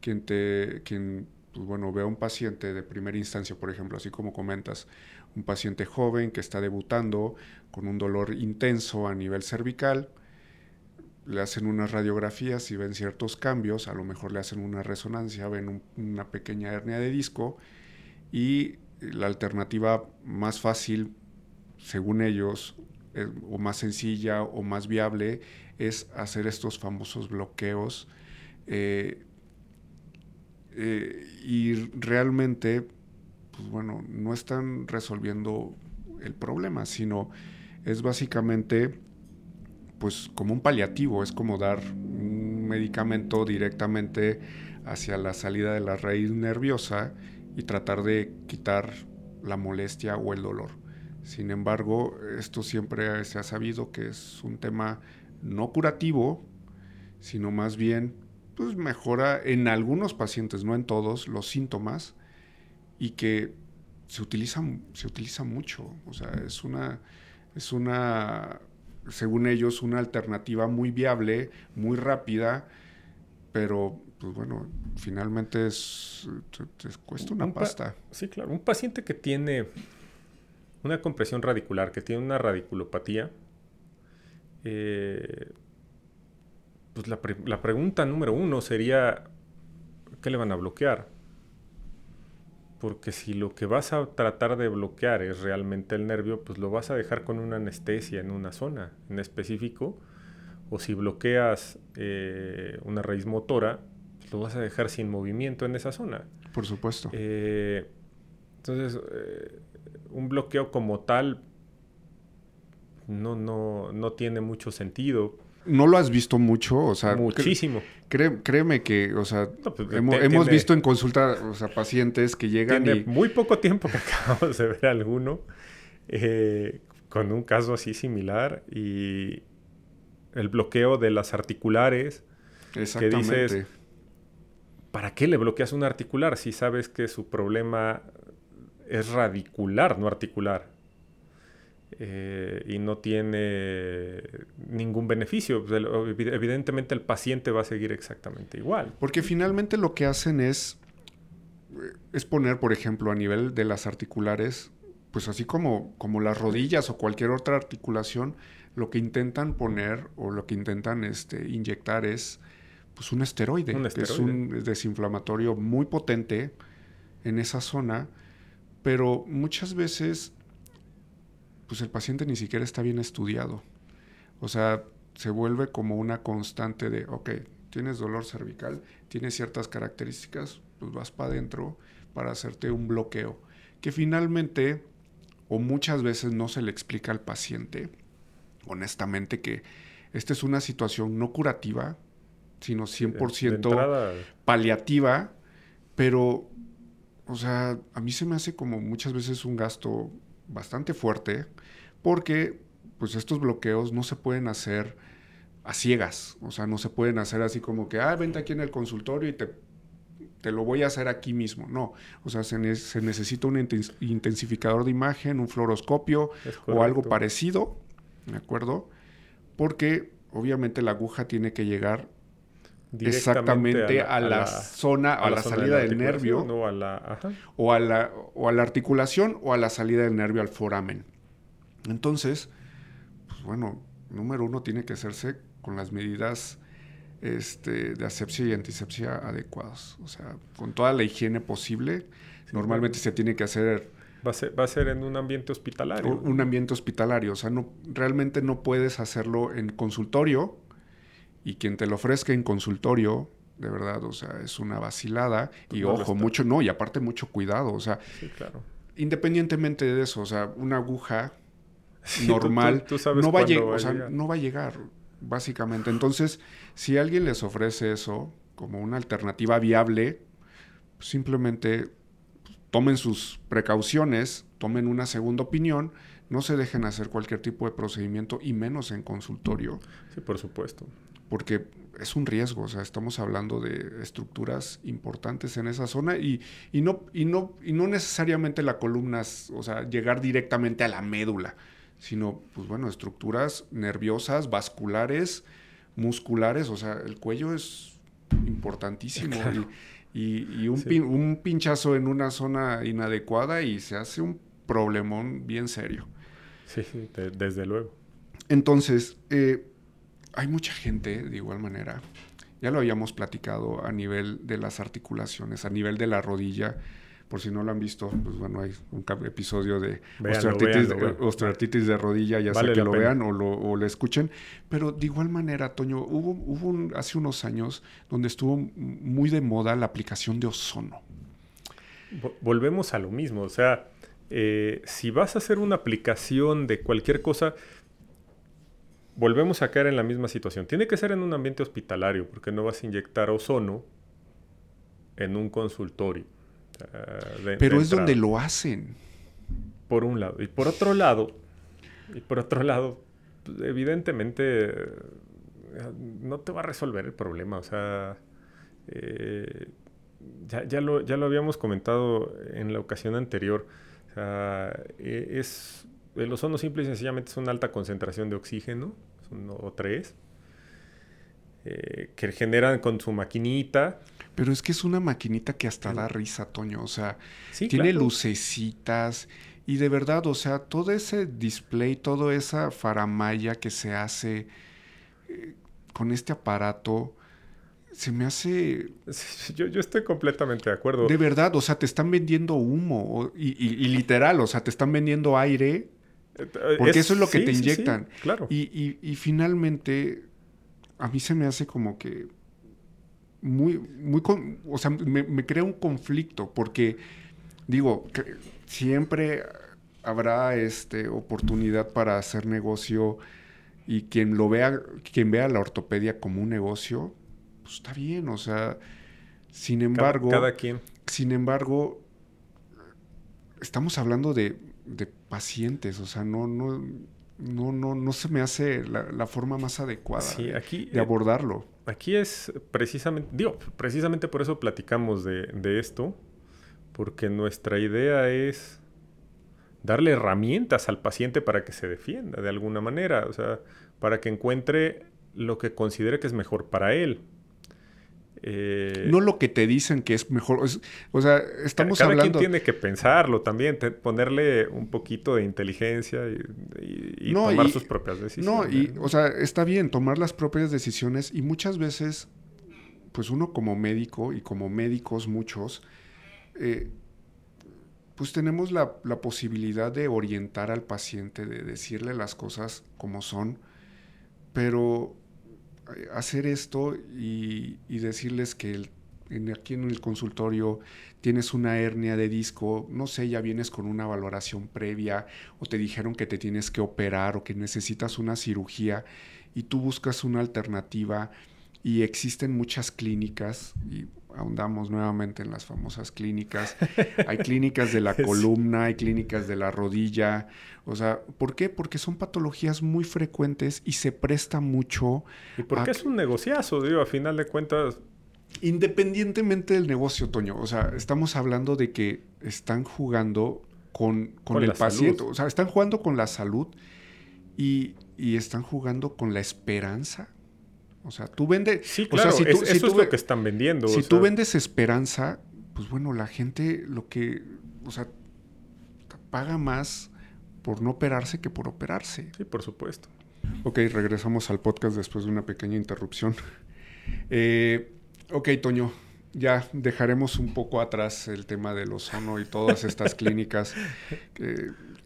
quien, te, quien pues bueno, ve a un paciente de primera instancia, por ejemplo, así como comentas, un paciente joven que está debutando con un dolor intenso a nivel cervical, le hacen unas radiografías y ven ciertos cambios, a lo mejor le hacen una resonancia, ven una pequeña hernia de disco y la alternativa más fácil, según ellos, o más sencilla o más viable es hacer estos famosos bloqueos eh, eh, y realmente, pues bueno, no están resolviendo el problema, sino es básicamente pues como un paliativo, es como dar un medicamento directamente hacia la salida de la raíz nerviosa y tratar de quitar la molestia o el dolor. Sin embargo, esto siempre se ha sabido que es un tema no curativo, sino más bien pues mejora en algunos pacientes, no en todos, los síntomas y que se utiliza, se utiliza mucho. O sea, es una, es una, según ellos, una alternativa muy viable, muy rápida, pero pues bueno, finalmente es, te, cuesta una pasta. Sí, claro. Un paciente que tiene una compresión radicular, que tiene una radiculopatía, eh, pues la, la, pregunta número uno sería, ¿qué le van a bloquear? Porque si lo que vas a tratar de bloquear es realmente el nervio, pues lo vas a dejar con una anestesia en una zona en específico. O si bloqueas eh, una raíz motora, lo vas a dejar sin movimiento en esa zona. Por supuesto. Eh, entonces, un bloqueo como tal no, no, no tiene mucho sentido. ¿No lo has visto mucho? O sea, Muchísimo. créeme que, o sea, pues, hemos, visto en consulta, o sea, pacientes que llegan tiene muy poco tiempo que acabamos de ver alguno eh, con un caso así similar y el bloqueo de las articulares. Exactamente. Que dices, ¿para qué le bloqueas un articular si sabes que su problema es radicular, no articular? Eh, y no tiene ningún beneficio. Evidentemente el paciente va a seguir exactamente igual. Porque finalmente lo que hacen es, eh, es poner, por ejemplo, a nivel de las articulares, pues así como, como las rodillas o cualquier otra articulación, lo que intentan poner o lo que intentan este, inyectar es pues un esteroide, un esteroide. que es un desinflamatorio muy potente en esa zona, pero muchas veces pues el paciente ni siquiera está bien estudiado. O sea, se vuelve como una constante de, ok, tienes dolor cervical, tienes ciertas características, pues vas para adentro para hacerte un bloqueo, que finalmente o muchas veces no se le explica al paciente, honestamente, que esta es una situación no curativa, sino 100% paliativa, pero, o sea, a mí se me hace como muchas veces un gasto bastante fuerte porque pues estos bloqueos no se pueden hacer a ciegas, o sea, no se pueden hacer así como que, ah, vente aquí en el consultorio y te, te lo voy a hacer aquí mismo. No, o sea, se, necesita un intensificador de imagen, un fluoroscopio o algo parecido, ¿de acuerdo? Porque obviamente la aguja tiene que llegar exactamente a la, zona, a, la, salida del nervio, o, a la, o, a la, o a la articulación o a la salida del nervio al foramen. Entonces, pues bueno, número uno tiene que hacerse con las medidas este, de asepsia y antisepsia adecuadas. O sea, con toda la higiene posible. Normalmente se tiene que hacer... Va a, ser, va a ser en un ambiente hospitalario. Un ambiente hospitalario. O sea, no, realmente no puedes hacerlo en consultorio. Y quien te lo ofrezca en consultorio, de verdad, o sea, es una vacilada. Pues y ojo, mucho, no, y aparte mucho cuidado. O sea, sí, claro. independientemente de eso, o sea, una aguja normal, no, va a, no va a llegar, básicamente. Entonces, si alguien les ofrece eso como una alternativa viable, simplemente tomen sus precauciones, tomen una segunda opinión, no se dejen hacer cualquier tipo de procedimiento y menos en consultorio. Sí, por supuesto. Porque es un riesgo, o sea, estamos hablando de estructuras importantes en esa zona y, y, no, y, no, y no necesariamente la columna, o sea, llegar directamente a la médula sino, pues bueno, estructuras nerviosas, vasculares, musculares, o sea, el cuello es importantísimo y, un, pinchazo en una zona inadecuada y se hace un problemón bien serio. Sí, desde luego. Entonces, eh, hay mucha gente, de igual manera, ya lo habíamos platicado a nivel de las articulaciones, a nivel de la rodilla, por si no lo han visto, pues bueno, hay un episodio de osteoartritis, de rodilla, ya sea que lo vean o lo, escuchen. Pero de igual manera, Toño, hubo, hubo hace unos años donde estuvo muy de moda la aplicación de ozono. Volvemos a lo mismo, o sea, eh, si vas a hacer una aplicación de cualquier cosa, volvemos a caer en la misma situación. Tiene que ser en un ambiente hospitalario, porque no vas a inyectar ozono en un consultorio. Eh, Pero es donde lo hacen. Por un lado. Y por otro lado, y por otro lado, evidentemente eh, no te va a resolver el problema. O sea, eh, ya, lo, ya lo habíamos comentado en la ocasión anterior. O sea, es, el ozono simple y sencillamente es una alta concentración de oxígeno, o tres, que generan con su maquinita pero es que es una maquinita que hasta da risa, Toño. O sea, tiene lucecitas. Y de verdad, o sea, todo ese display, toda esa faramaya que se hace eh, con este aparato, se me hace... Yo, estoy completamente de acuerdo. De verdad, o sea, te están vendiendo humo y, literal, o sea, te están vendiendo aire. Eh, porque eso es lo que te inyectan. claro. Y, finalmente, a mí se me hace como que muy, muy, o sea, me, crea un conflicto porque, digo, siempre habrá este, oportunidad para hacer negocio y quien lo vea, quien vea la ortopedia como un negocio, pues está bien, o sea, sin embargo... Cada, quien. Sin embargo, estamos hablando de, pacientes, o sea, no, no, no, no, no se me hace la, forma más adecuada aquí, de, abordarlo. aquí es precisamente, digo, precisamente por eso platicamos de, de esto, porque nuestra idea es darle herramientas al paciente para que se defienda de alguna manera, o sea, para que encuentre lo que considere que es mejor para él. Eh, no lo que te dicen que es mejor. o sea, estamos cada hablando. quien tiene que pensarlo también, ponerle un poquito de inteligencia y, tomar sus propias decisiones. No, y, o sea, está bien tomar las propias decisiones y muchas veces, pues uno como médico y como médicos muchos, eh, pues tenemos la, la posibilidad de orientar al paciente, de decirle las cosas como son, pero hacer esto y, decirles que aquí en el consultorio tienes una hernia de disco, no sé, ya vienes con una valoración previa o te dijeron que te tienes que operar o que necesitas una cirugía y tú buscas una alternativa y existen muchas clínicas y ahondamos nuevamente en las famosas clínicas. Hay clínicas de la columna, hay clínicas de la rodilla. O sea, ¿por qué? Porque son patologías muy frecuentes y se presta mucho. Y porque es un negociazo, digo, a final de cuentas. Independientemente del negocio, Toño. O sea, estamos hablando de que están jugando con, con, el paciente. O sea, están jugando con la salud y, y están jugando con la esperanza o sea, tú vendes... Sí, claro, eso es lo que están vendiendo. Si tú vendes esperanza, pues bueno, la gente lo que... O sea, paga más por no operarse que por operarse. Sí, por supuesto. Ok, regresamos al podcast después de una pequeña interrupción. Eh, ok, Toño, ya dejaremos un poco atrás el tema del ozono y todas estas clínicas que,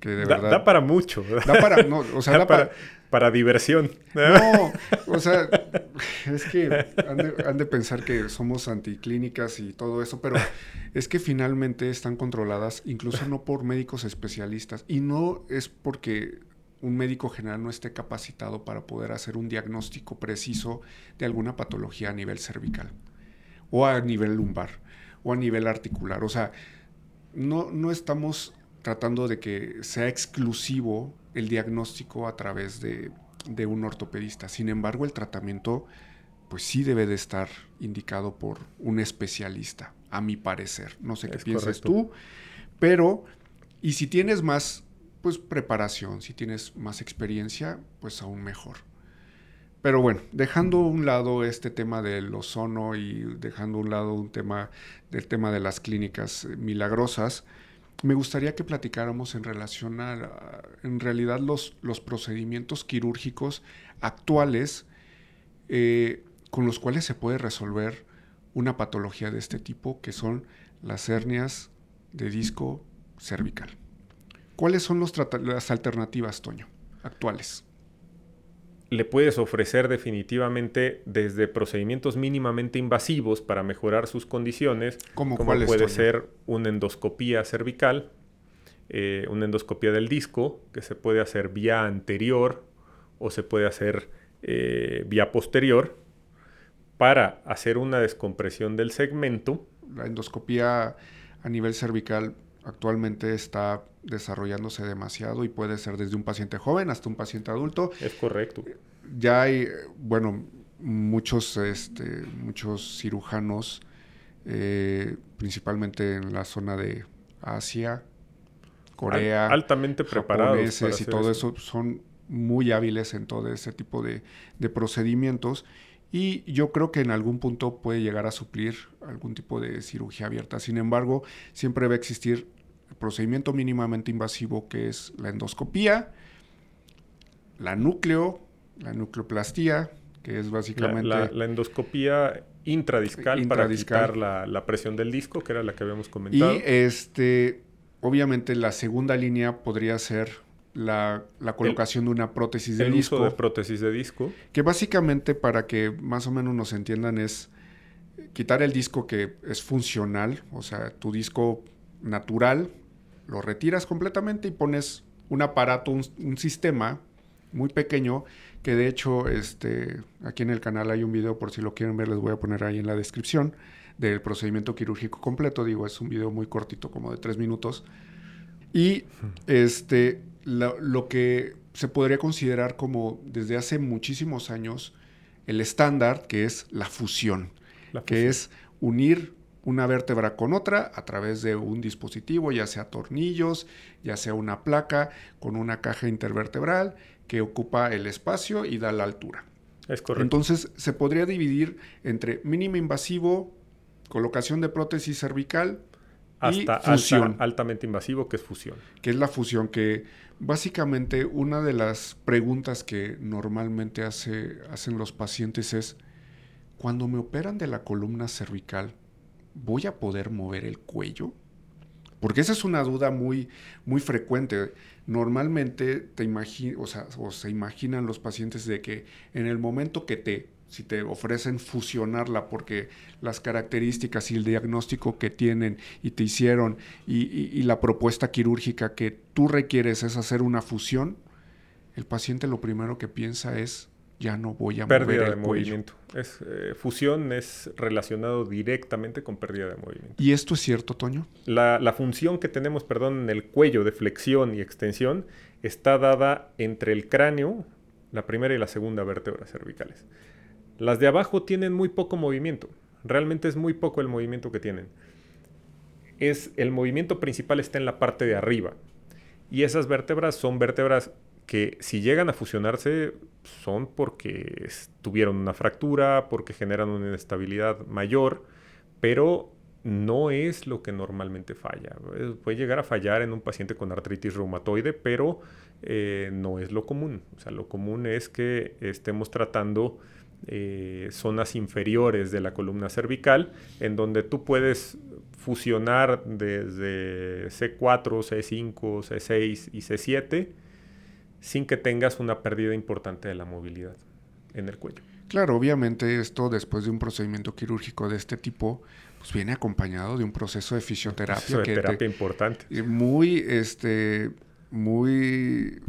de verdad... Da, para mucho. Da para... No, o sea, da, para para diversión. No, o sea, es que han de, pensar que somos anticlínicas y todo eso, pero es que finalmente están controladas incluso no por médicos especialistas y no es porque un médico general no esté capacitado para poder hacer un diagnóstico preciso de alguna patología a nivel cervical o a nivel lumbar o a nivel articular. O sea, no, no estamos tratando de que sea exclusivo el diagnóstico a través de, un ortopedista. Sin embargo, el tratamiento pues sí debe de estar indicado por un especialista, a mi parecer. No sé qué piensas tú, pero y si tienes más pues preparación, si tienes más experiencia, pues aún mejor. Pero bueno, dejando a un lado este tema del ozono y dejando a un lado un tema del tema de las clínicas milagrosas, me gustaría que platicáramos en relación a, en realidad, los, los procedimientos quirúrgicos actuales eh, con los cuales se puede resolver una patología de este tipo, que son las hernias de disco cervical. ¿Cuáles son las alternativas, Toño, actuales? Le puedes ofrecer definitivamente desde procedimientos mínimamente invasivos para mejorar sus condiciones, como puede ser una endoscopía cervical, eh, una endoscopía del disco, que se puede hacer vía anterior o se puede hacer eh, vía posterior, para hacer una descompresión del segmento. La endoscopía a nivel cervical actualmente está desarrollándose demasiado y puede ser desde un paciente joven hasta un paciente adulto. Es correcto. Ya hay, bueno, muchos, este, muchos cirujanos, eh, principalmente en la zona de Asia, Corea, altamente preparados y todo eso. son muy hábiles en todo ese tipo de, de procedimientos y yo creo que en algún punto puede llegar a suplir algún tipo de cirugía abierta. Sin embargo, siempre va a existir el procedimiento mínimamente invasivo que es la endoscopía, la núcleo, la nucleoplastía, que es básicamente... La, endoscopía intradiscal, para quitar la, presión del disco, que era la que habíamos comentado. Y este, obviamente la segunda línea podría ser la, colocación de una prótesis de el disco. Uso de prótesis de disco. Que básicamente, para que más o menos nos entiendan, es quitar el disco que es funcional, o sea, tu disco natural, lo retiras completamente y pones un aparato, un, sistema muy pequeño que de hecho este, aquí en el canal hay un video por si lo quieren ver les voy a poner ahí en la descripción del procedimiento quirúrgico completo digo es un video muy cortito como de tres minutos y este lo, lo que se podría considerar como desde hace muchísimos años el estándar que es la fusión, la fusión. que es unir una vértebra con otra a través de un dispositivo, ya sea tornillos, ya sea una placa con una caja intervertebral que ocupa el espacio y da la altura. Es correcto. Entonces se podría dividir entre mínimo invasivo, colocación de prótesis cervical hasta y fusión. altamente invasivo, que es fusión. Que es la fusión, que básicamente una de las preguntas que normalmente hace, hacen los pacientes es, cuando me operan de la columna cervical, ¿voy a poder mover el cuello? Porque esa es una duda muy, muy frecuente. Normalmente te o, sea, o se imaginan los pacientes de que en el momento que te, si te ofrecen fusionarla porque las características y el diagnóstico que tienen y te hicieron y la propuesta quirúrgica que tú requieres es hacer una fusión, el paciente lo primero que piensa es ya no voy a pérdida mover el de movimiento. Es, eh, fusión es relacionado directamente con pérdida de movimiento. ¿Y esto es cierto, Toño? La, la, función que tenemos, perdón, en el cuello de flexión y extensión está dada entre el cráneo, la primera y la segunda vértebra cervicales. Las de abajo tienen muy poco movimiento. Realmente es muy poco el movimiento que tienen. Es, el movimiento principal está en la parte de arriba. Y esas vértebras son vértebras que si llegan a fusionarse son porque tuvieron una fractura, porque generan una inestabilidad mayor, pero no es lo que normalmente falla. Puede llegar a fallar en un paciente con artritis reumatoide, pero eh, no es lo común. O sea, lo común es que estemos tratando eh, zonas inferiores de la columna cervical, en donde tú puedes fusionar desde C4, C5, C6 y C7 sin que tengas una pérdida importante de la movilidad en el cuello. Claro, obviamente esto después de un procedimiento quirúrgico de este tipo, pues viene acompañado de un proceso de fisioterapia. que terapia importante. Muy, este, muy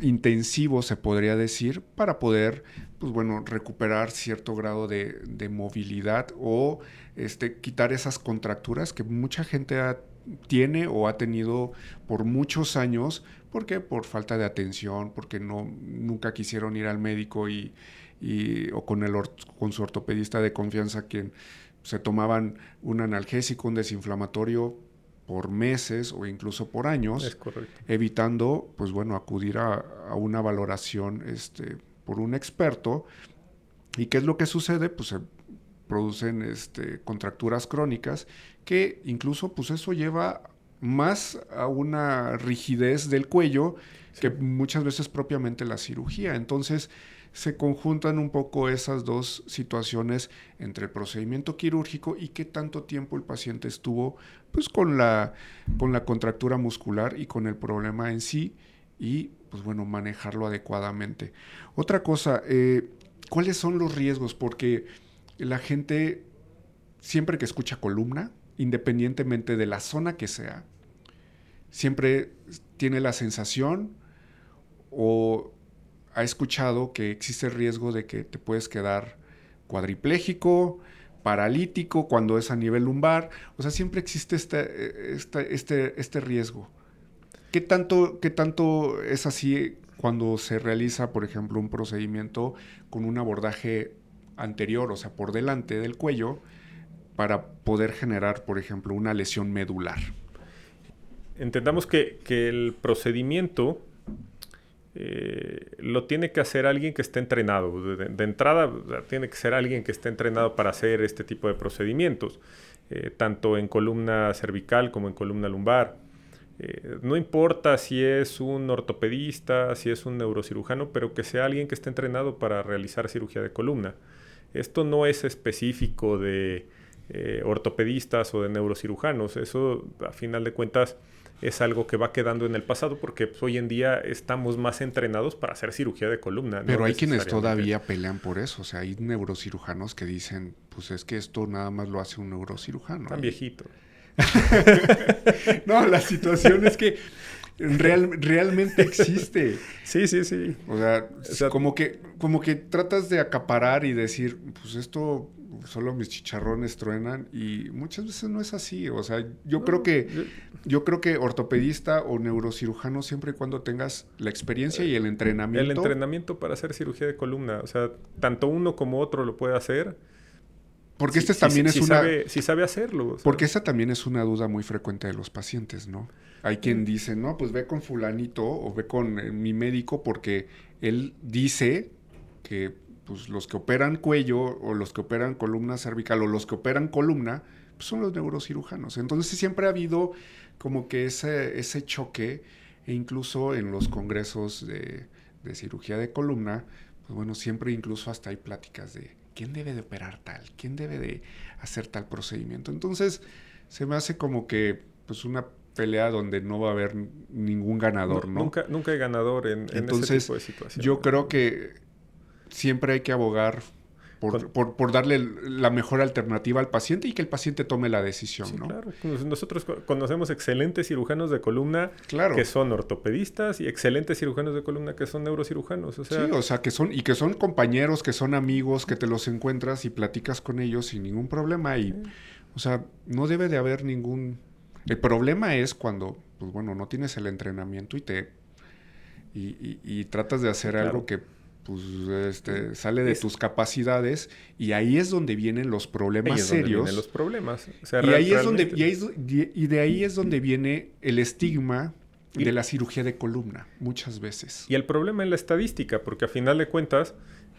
intensivo se podría decir para poder, pues bueno, recuperar cierto grado de, de movilidad o este, quitar esas contracturas que mucha gente tiene o ha tenido por muchos años ¿Por qué? Por falta de atención, porque no, nunca quisieron ir al médico y, o con, el con su ortopedista de confianza, quien se tomaban un analgésico, un desinflamatorio por meses o incluso por años, evitando, pues bueno, acudir a, una valoración este, por un experto. ¿Y qué es lo que sucede? Pues se producen este, contracturas crónicas que incluso pues eso lleva más a una rigidez del cuello que muchas veces propiamente la cirugía. Entonces se conjuntan un poco esas dos situaciones entre el procedimiento quirúrgico y qué tanto tiempo el paciente estuvo pues con la, con la contractura muscular y con el problema en sí y pues bueno, manejarlo adecuadamente. Otra cosa, eh, ¿cuáles son los riesgos? Porque la gente siempre que escucha columna, independientemente de la zona que sea, siempre tiene la sensación o ha escuchado que existe el riesgo de que te puedes quedar cuadripléjico, paralítico cuando es a nivel lumbar. O sea, siempre existe este, este, este, este riesgo. ¿Qué tanto, ¿Qué tanto es así cuando se realiza, por ejemplo, un procedimiento con un abordaje anterior, o sea, por delante del cuello, para poder generar, por ejemplo, una lesión medular? entendamos que, el procedimiento eh, lo tiene que hacer alguien que esté entrenado. De, entrada, tiene que ser alguien que esté entrenado para hacer este tipo de procedimientos, eh, tanto en columna cervical como en columna lumbar. Eh, no importa si es un ortopedista, si es un neurocirujano, pero que sea alguien que esté entrenado para realizar cirugía de columna. esto no es específico de eh, ortopedistas o de neurocirujanos. Eso, a final de cuentas, es algo que va quedando en el pasado porque pues, hoy en día estamos más entrenados para hacer cirugía de columna. Pero hay quienes todavía pelean por eso. O sea, hay neurocirujanos que dicen, pues es que esto nada más lo hace un neurocirujano. Tan viejito. no, la situación es que Real, realmente existe. Sí, sí, sí. O sea, como, que, como que tratas de acaparar y decir, pues esto solo mis chicharrones truenan y muchas veces no es así. O sea, yo creo que yo creo que ortopedista o neurocirujano siempre y cuando tengas la experiencia y el entrenamiento. El entrenamiento para hacer cirugía de columna, o sea, tanto uno como otro lo puede hacer. Porque este también es una... Sabe, si sabe hacerlo. Porque esa también es una duda muy frecuente de los pacientes, ¿no? Hay quien dice, no, pues ve con fulanito o ve con eh, mi médico porque él dice que pues, los que operan cuello o los que operan columna cervical o los que operan columna pues, son los neurocirujanos. Entonces siempre ha habido como que ese, ese choque e incluso en los congresos de, de cirugía de columna, pues bueno, siempre incluso hasta hay pláticas de quién debe de operar tal, quién debe de hacer tal procedimiento. Entonces, se me hace como que pues una pelea donde no va a haber ningún ganador, ¿no? Nunca, nunca hay ganador en, Entonces, ese tipo de situación. Yo creo que siempre hay que abogar por, darle la mejor alternativa al paciente y que el paciente tome la decisión, ¿no? Claro, nosotros conocemos excelentes cirujanos de columna que son ortopedistas y excelentes cirujanos de columna que son neurocirujanos. O sea... Sí, o sea, que son, y que son compañeros, que son amigos, que te los encuentras y platicas con ellos sin ningún problema. Y, o sea, no debe de haber ningún. El problema es cuando, pues bueno, no tienes el entrenamiento y te. Y, tratas de hacer algo que pues este, sale de tus capacidades y ahí es donde vienen los problemas serios. los problemas. y, ahí es donde, y, de ahí es donde viene el estigma de la cirugía de columna, muchas veces. Y el problema es la estadística, porque a final de cuentas,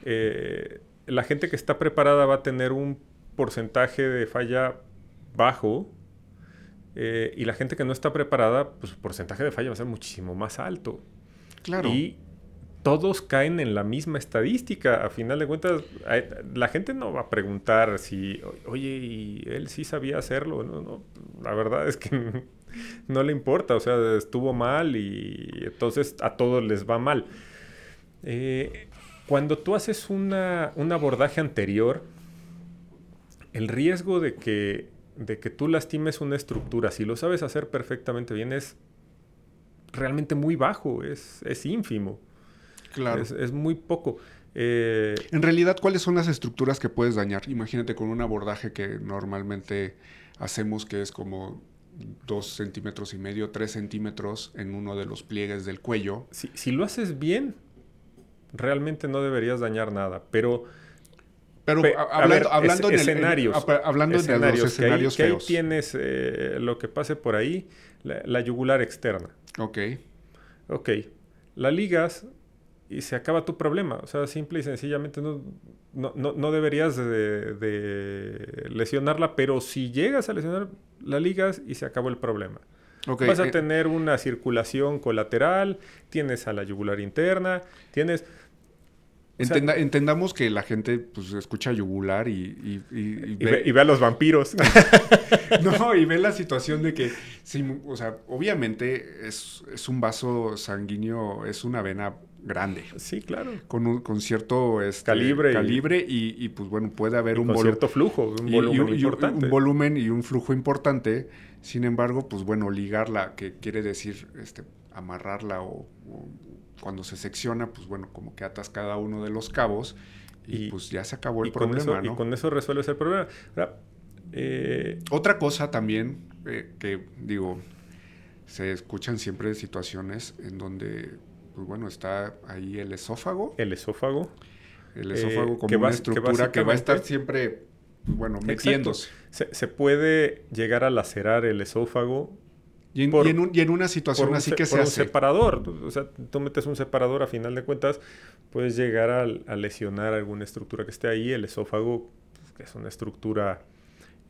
eh, la gente que está preparada va a tener un porcentaje de falla bajo eh, y la gente que no está preparada, pues su porcentaje de falla va a ser muchísimo más alto. Claro. Y todos caen en la misma estadística. A final de cuentas, la gente no va a preguntar si, oye, ¿y él sí sabía hacerlo? No, no, la verdad es que no le importa, o sea, estuvo mal y entonces a todos les va mal. Eh, cuando tú haces un abordaje anterior, el riesgo de que, de que tú lastimes una estructura, si lo sabes hacer perfectamente bien, es realmente muy bajo, es, es ínfimo. Claro. Es, muy poco. Eh, en realidad, ¿cuáles son las estructuras que puedes dañar? Imagínate con un abordaje que normalmente hacemos, que es como dos centímetros y medio, tres centímetros en uno de los pliegues del cuello. Si, lo haces bien, realmente no deberías dañar nada, pero... Pero hablando, de escenarios, hablando de los escenarios que ahí, tienes eh, lo que pase por ahí, la, la, yugular externa. Ok. Ok. La ligas y se acaba tu problema. O sea, simple y sencillamente no, no, deberías de, lesionarla, pero si llegas a lesionar, la ligas y se acabó el problema. Vas a eh, tener una circulación colateral, tienes a la yugular interna, tienes... entendamos que la gente pues, escucha yugular y, y, ve... a los vampiros. no, y ve la situación de que, o sea, obviamente es, es un vaso sanguíneo, es una vena grande. Sí, claro. Con, con cierto este, calibre. calibre y, pues bueno, puede haber un con cierto flujo, un volumen importante. Un volumen y un flujo importante. Sin embargo, pues bueno, ligarla, que quiere decir este, amarrarla o, cuando se secciona, pues bueno, como que atas cada uno de los cabos y, pues ya se acabó el problema, Y con eso resuelves el problema. Eh, Otra cosa también eh, que digo, se escuchan siempre situaciones en donde pues bueno, está ahí el esófago. El esófago. El esófago eh, como una estructura que, va a estar siempre, bueno, metiéndose. Se, puede llegar a lacerar el esófago. Y en, una situación así que se hace. un separador. O sea, tú metes un separador, a final de cuentas, puedes llegar a, lesionar alguna estructura que esté ahí. El esófago, pues, que es una estructura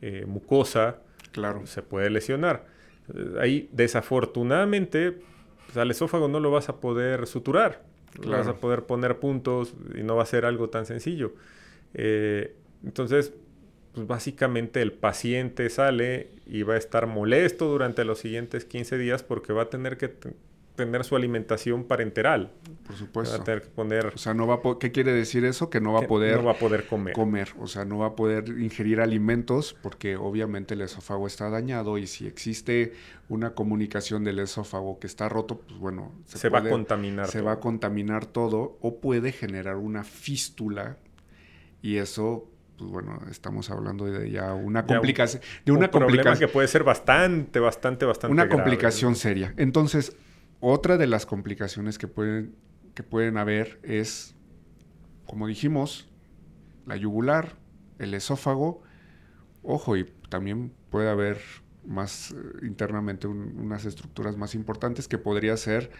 eh, mucosa, claro. se puede lesionar. Eh, ahí, desafortunadamente, pues, al esófago no lo vas a poder suturar. No vas a poder poner puntos y no va a ser algo tan sencillo. Eh, entonces, pues básicamente el paciente sale y va a estar molesto durante los siguientes 15 días porque va a tener que tener su alimentación parenteral. Por supuesto. Va a tener que poner... O sea, no va a ¿qué quiere decir eso? Que no va a poder... No va a poder comer. Comer, o sea, no va a poder ingerir alimentos porque obviamente el esófago está dañado y si existe una comunicación del esófago que está roto, pues bueno... Se, va a contaminar. Se va a contaminar todo o puede generar una fístula y eso pues bueno, estamos hablando de ya una complicación, de una complicación que puede ser bastante, bastante, bastante una complicación seria. Entonces, otra de las complicaciones que pueden, que pueden haber es, como dijimos, la yugular, el esófago, ojo, y también puede haber más eh, internamente unas estructuras más importantes que podría ser...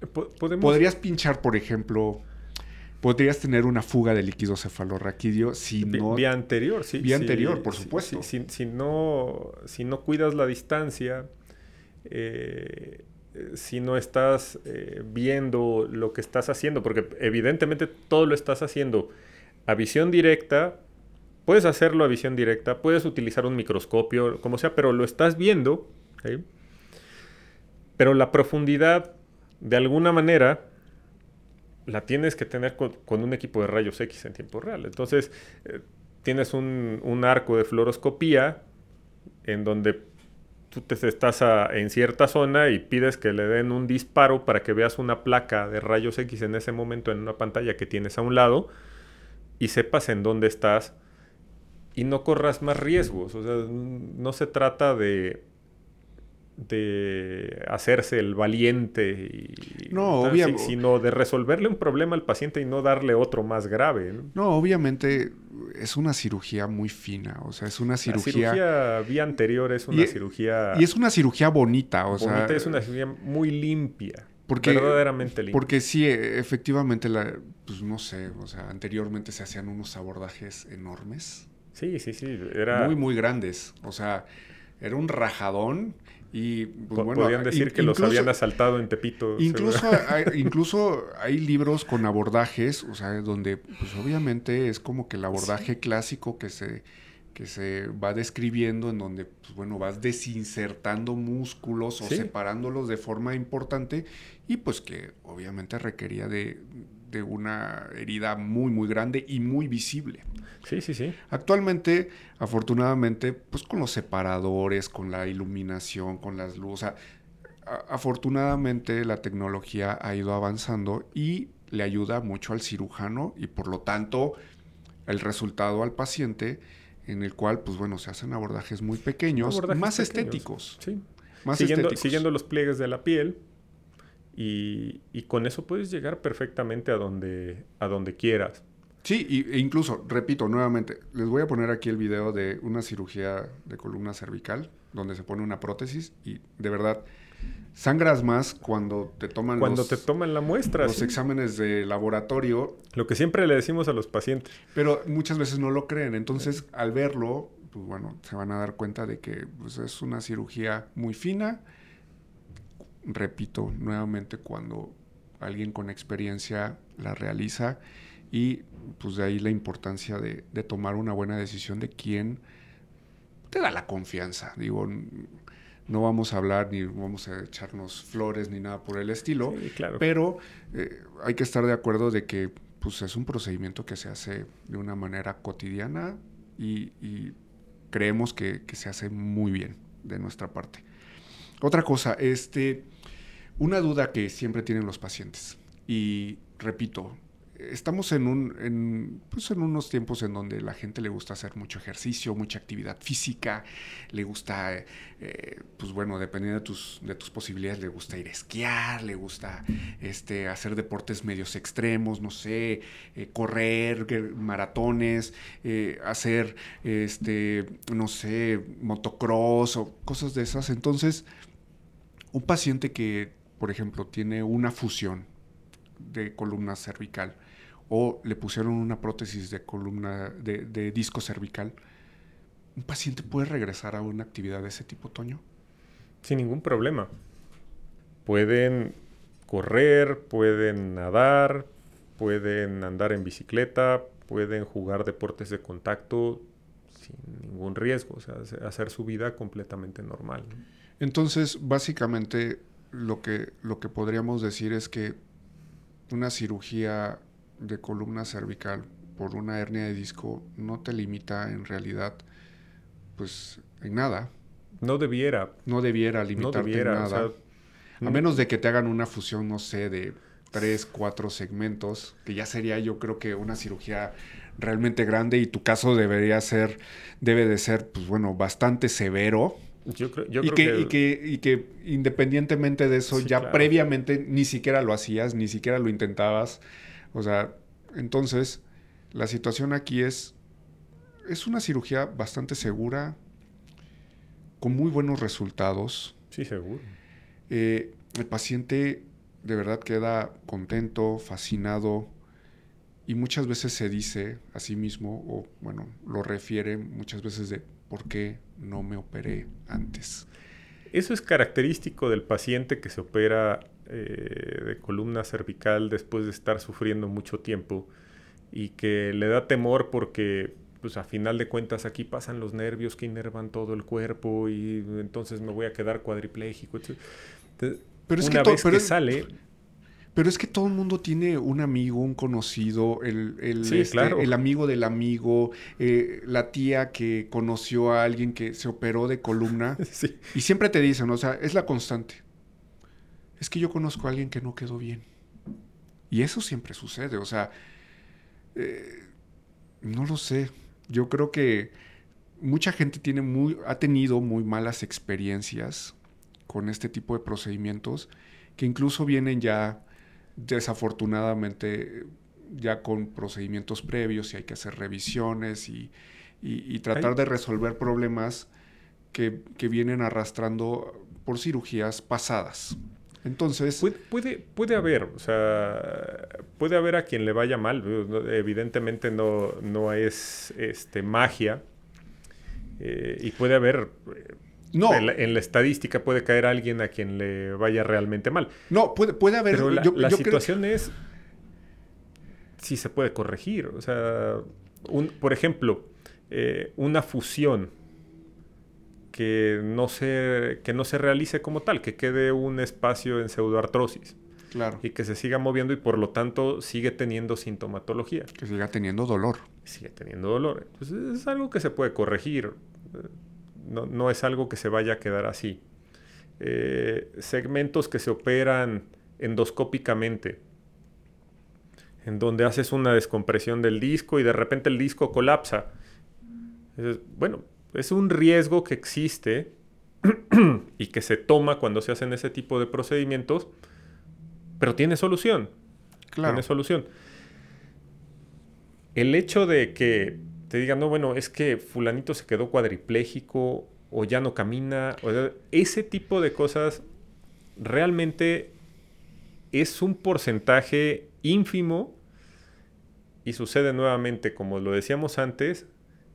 Eh, podrías pinchar, por ejemplo, podrías tener una fuga de líquido cefalorraquídeo si no... Vía anterior, sí. Vía anterior, por supuesto. Si, no, si no cuidas la distancia, eh, si no estás eh, viendo lo que estás haciendo, porque evidentemente todo lo estás haciendo a visión directa, puedes hacerlo a visión directa, puedes utilizar un microscopio, como sea, pero lo estás viendo, pero la profundidad, de alguna manera, la tienes que tener con, un equipo de rayos X en tiempo real. Entonces, eh, tienes un, un arco de fluoroscopía en donde tú te estás en cierta zona y pides que le den un disparo para que veas una placa de rayos X en ese momento en una pantalla que tienes a un lado y sepas en dónde estás y no corras más riesgos. O sea, no se trata de, de hacerse el valiente y no, sino de resolverle un problema al paciente y no darle otro más grave. ¿no? obviamente es una cirugía muy fina, o sea, es una cirugía... La cirugía vía anterior es una cirugía... Y es una cirugía bonita, o bonita, sea... es una cirugía muy limpia. Porque, verdaderamente limpia. Porque sí, efectivamente, la, pues no sé, o sea, anteriormente se hacían unos abordajes enormes. Sí, sí, sí, era... Muy, muy grandes, o sea, era un rajadón y pues, bueno, podían decir que los habían asaltado en Tepito. Incluso hay, incluso hay libros con abordajes, o sea, donde pues obviamente es como que el abordaje clásico que se que se va describiendo en donde pues bueno, vas desinsertando músculos o separándolos de forma importante y pues que obviamente requería de de una herida muy, muy grande y muy visible. Sí, sí, sí. Actualmente, afortunadamente, pues con los separadores, con la iluminación, con las luces, afortunadamente la tecnología ha ido avanzando y le ayuda mucho al cirujano y por lo tanto el resultado al paciente en el cual, pues bueno, se hacen abordajes muy pequeños, más estéticos. Sí. Más siguiendo, estéticos. siguiendo los pliegues de la piel, y, con eso puedes llegar perfectamente a donde, a donde quieras. Sí, y, e incluso, repito nuevamente, les voy a poner aquí el video de una cirugía de columna cervical, donde se pone una prótesis y de verdad sangras más cuando te toman cuando te toman la muestra los exámenes de laboratorio. Lo que siempre le decimos a los pacientes. Pero muchas veces no lo creen entonces al verlo pues bueno se van a dar cuenta de que pues, es una cirugía muy fina repito nuevamente, cuando alguien con experiencia la realiza y pues de ahí la importancia de, tomar una buena decisión de quién te da la confianza. Digo, no vamos a hablar ni vamos a echarnos flores ni nada por el estilo, claro. pero eh, hay que estar de acuerdo de que pues es un procedimiento que se hace de una manera cotidiana y, creemos que, que se hace muy bien de nuestra parte. Otra cosa, este, una duda que siempre tienen los pacientes, y repito, estamos en, un, en, pues en unos tiempos en donde la gente le gusta hacer mucho ejercicio, mucha actividad física, le gusta, eh, pues bueno, dependiendo de tus, de tus posibilidades, le gusta ir a esquiar, le gusta este, hacer deportes medios extremos, no sé, eh, correr, maratones, eh, hacer, este, no sé, motocross o cosas de esas. Entonces, un paciente que, por ejemplo, tiene una fusión de columna cervical o le pusieron una prótesis de columna de, disco cervical, ¿un paciente puede regresar a una actividad de ese tipo, Toño? Sin ningún problema. Pueden correr, pueden nadar, pueden andar en bicicleta, pueden jugar deportes de contacto sin ningún riesgo, o sea, hacer su vida completamente normal. Entonces, básicamente, lo que, lo que podríamos decir es que una cirugía de columna cervical por una hernia de disco no te limita en realidad, pues, en nada. No debiera. No debiera limitarte en nada. a menos de que te hagan una fusión, no sé, de tres, cuatro segmentos, que ya sería yo creo que una cirugía realmente grande y tu caso debería ser, debe de ser, pues bueno, bastante severo. Yo creo, yo y, creo que, Y, que, independientemente de eso, ya previamente ni siquiera lo hacías, ni siquiera lo intentabas. O sea, entonces, la situación aquí es, es una cirugía bastante segura, con muy buenos resultados. Sí, seguro. Eh, el paciente de verdad queda contento, fascinado y muchas veces se dice a sí mismo, o bueno, lo refiere muchas veces de por qué no me operé antes. Eso es característico del paciente que se opera eh, de columna cervical después de estar sufriendo mucho tiempo y que le da temor porque pues a final de cuentas aquí pasan los nervios que inervan todo el cuerpo y entonces me voy a quedar cuadripléjico. pero es que, vez que sale... Pero es que todo el mundo tiene un amigo, un conocido, el, el, este, el amigo del amigo, eh, la tía que conoció a alguien que se operó de columna. Y siempre te dicen, o sea, es la constante. Es que yo conozco a alguien que no quedó bien. Y eso siempre sucede, o sea, eh, no lo sé. Yo creo que mucha gente tiene muy, ha tenido muy malas experiencias con este tipo de procedimientos que incluso vienen ya desafortunadamente ya con procedimientos previos y hay que hacer revisiones y, tratar de resolver problemas que, vienen arrastrando por cirugías pasadas. Entonces... Puede, puede, haber, o sea, puede haber a quien le vaya mal, evidentemente no, no es este, magia, eh, y puede haber... No. En la, estadística puede caer alguien a quien le vaya realmente mal. No, puede, puede haber... Pero la, situación es si se puede corregir. O sea, un, por ejemplo, eh, una fusión que no se, que no se realice como tal, que quede un espacio en pseudoartrosis. Claro. Y que se siga moviendo y por lo tanto sigue teniendo sintomatología. Que siga teniendo dolor. Sigue teniendo dolor. Entonces es algo que se puede corregir. No, no es algo que se vaya a quedar así. Eh, segmentos que se operan endoscópicamente, en donde haces una descompresión del disco y de repente el disco colapsa. bueno, es un riesgo que existe y que se toma cuando se hacen ese tipo de procedimientos, pero tiene solución. Claro. Tiene solución. El hecho de que te digan, no, bueno, es que fulanito se quedó cuadripléjico o ya no camina, ese tipo de cosas realmente es un porcentaje ínfimo y sucede nuevamente, como lo decíamos antes,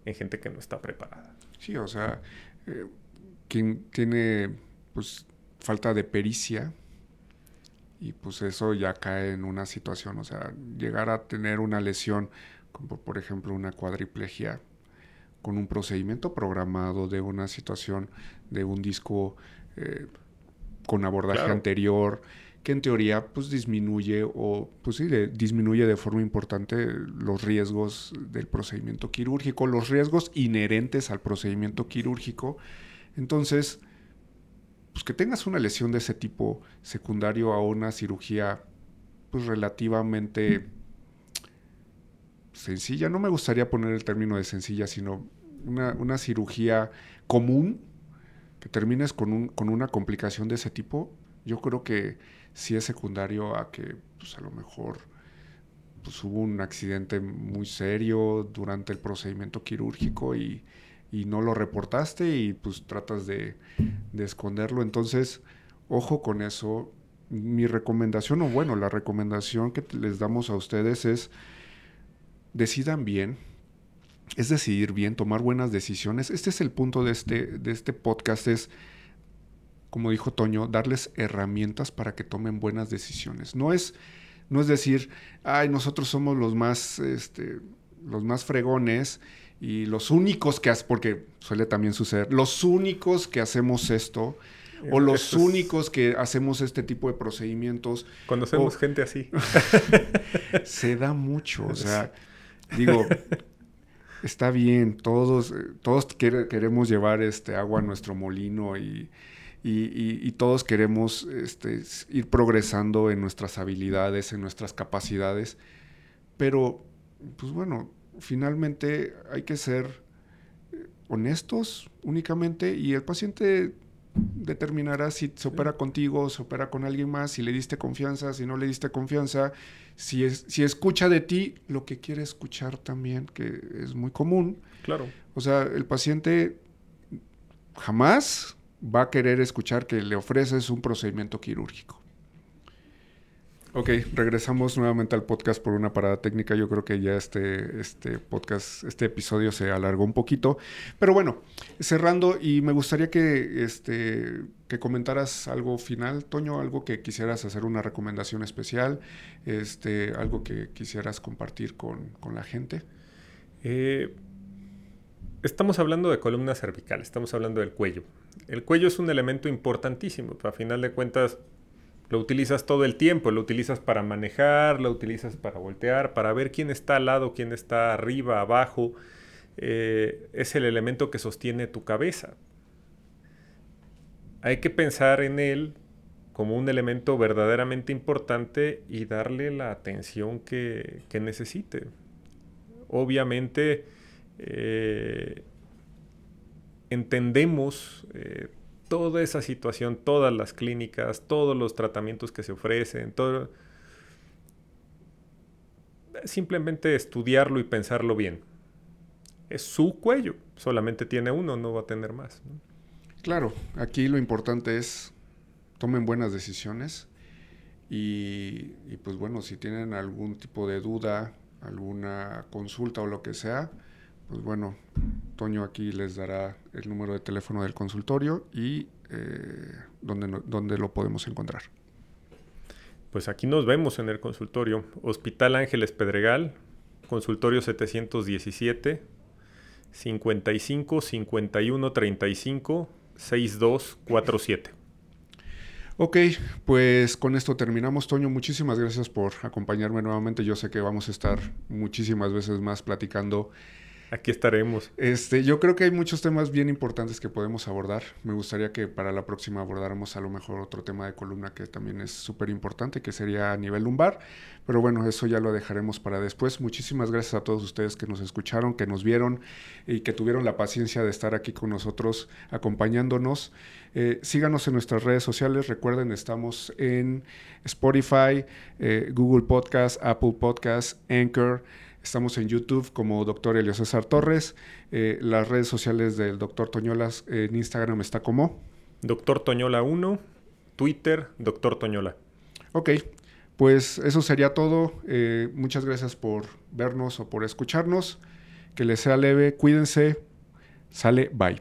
en gente que no está preparada. Sí, o sea, eh, quien tiene pues falta de pericia y pues eso ya cae en una situación, o sea, llegar a tener una lesión como por ejemplo una cuadriplegia con un procedimiento programado de una situación de un disco eh, con abordaje anterior, que en teoría pues disminuye o pues sí, disminuye de forma importante los riesgos del procedimiento quirúrgico, los riesgos inherentes al procedimiento quirúrgico. Entonces, pues que tengas una lesión de ese tipo secundario a una cirugía pues relativamente sencilla, no me gustaría poner el término de sencilla, sino una, una cirugía común, que termines con, un, con una complicación de ese tipo, yo creo que si es secundario a que pues a lo mejor pues hubo un accidente muy serio durante el procedimiento quirúrgico y, no lo reportaste y pues tratas de, esconderlo. Entonces, ojo con eso. Mi recomendación, o bueno, la recomendación que les damos a ustedes es decidan bien, es decidir bien, tomar buenas decisiones. Este es el punto de este, de este podcast, es como dijo Toño, darles herramientas para que tomen buenas decisiones. No es, no es decir, ay, nosotros somos los más este, los más fregones y los únicos que porque suele también suceder, los únicos que hacemos esto, o los únicos que hacemos este tipo de procedimientos. Conocemos gente así. se da mucho, o sea, digo, está bien, todos, todos queremos llevar este agua a nuestro molino y, y, todos queremos este, ir progresando en nuestras habilidades, en nuestras capacidades, pero, pues bueno, finalmente hay que ser eh, honestos únicamente y el paciente determinará si se opera contigo, se opera con alguien más, si le diste confianza, si no le diste confianza, si, es, si escucha de ti lo que quiere escuchar también, que es muy común. Claro. O sea, el paciente jamás va a querer escuchar que le ofreces un procedimiento quirúrgico. Ok, regresamos nuevamente al podcast por una parada técnica. Yo creo que ya este, este podcast, este episodio se alargó un poquito. Pero bueno, cerrando, y me gustaría que, este, que comentaras algo final, Toño, algo que quisieras hacer una recomendación especial, este, algo que quisieras compartir con, la gente. Eh, estamos hablando de columna cervical, estamos hablando del cuello. El cuello es un elemento importantísimo. A final de cuentas, lo utilizas todo el tiempo, lo utilizas para manejar, lo utilizas para voltear, para ver quién está al lado, quién está arriba, abajo. Eh, es el elemento que sostiene tu cabeza. Hay que pensar en él como un elemento verdaderamente importante y darle la atención que, necesite. Obviamente, eh, entendemos eh, toda esa situación, todas las clínicas, todos los tratamientos que se ofrecen, todo... Simplemente estudiarlo y pensarlo bien. Es su cuello, solamente tiene uno, no va a tener más. Claro, aquí lo importante es tomen buenas decisiones y, y, pues bueno, si tienen algún tipo de duda, alguna consulta o lo que sea, pues bueno, Toño aquí les dará el número de teléfono del consultorio y eh, dónde, lo podemos encontrar. Pues aquí nos vemos en el consultorio. Hospital Ángeles Pedregal, consultorio 717 55 51 35 6247. Ok, pues con esto terminamos, Toño. Muchísimas gracias por acompañarme nuevamente. Yo sé que vamos a estar muchísimas veces más platicando Aquí estaremos. Este, yo creo que hay muchos temas bien importantes que podemos abordar. Me gustaría que para la próxima abordáramos a lo mejor otro tema de columna que también es súper importante, que sería a nivel lumbar. Pero bueno, eso ya lo dejaremos para después. Muchísimas gracias a todos ustedes que nos escucharon, que nos vieron y que tuvieron la paciencia de estar aquí con nosotros acompañándonos. Eh, síganos en nuestras redes sociales. Recuerden, estamos en Spotify, eh, Google Podcast, Apple Podcast, Anchor. Estamos en YouTube como Dr. Elio César Torres. Eh, las redes sociales del Dr. Toñolas en Instagram está como Dr. Toñola 1, Twitter, Dr. Toñola. Ok, pues eso sería todo. Eh, muchas gracias por vernos o por escucharnos. Que les sea leve, cuídense. Sale, bye.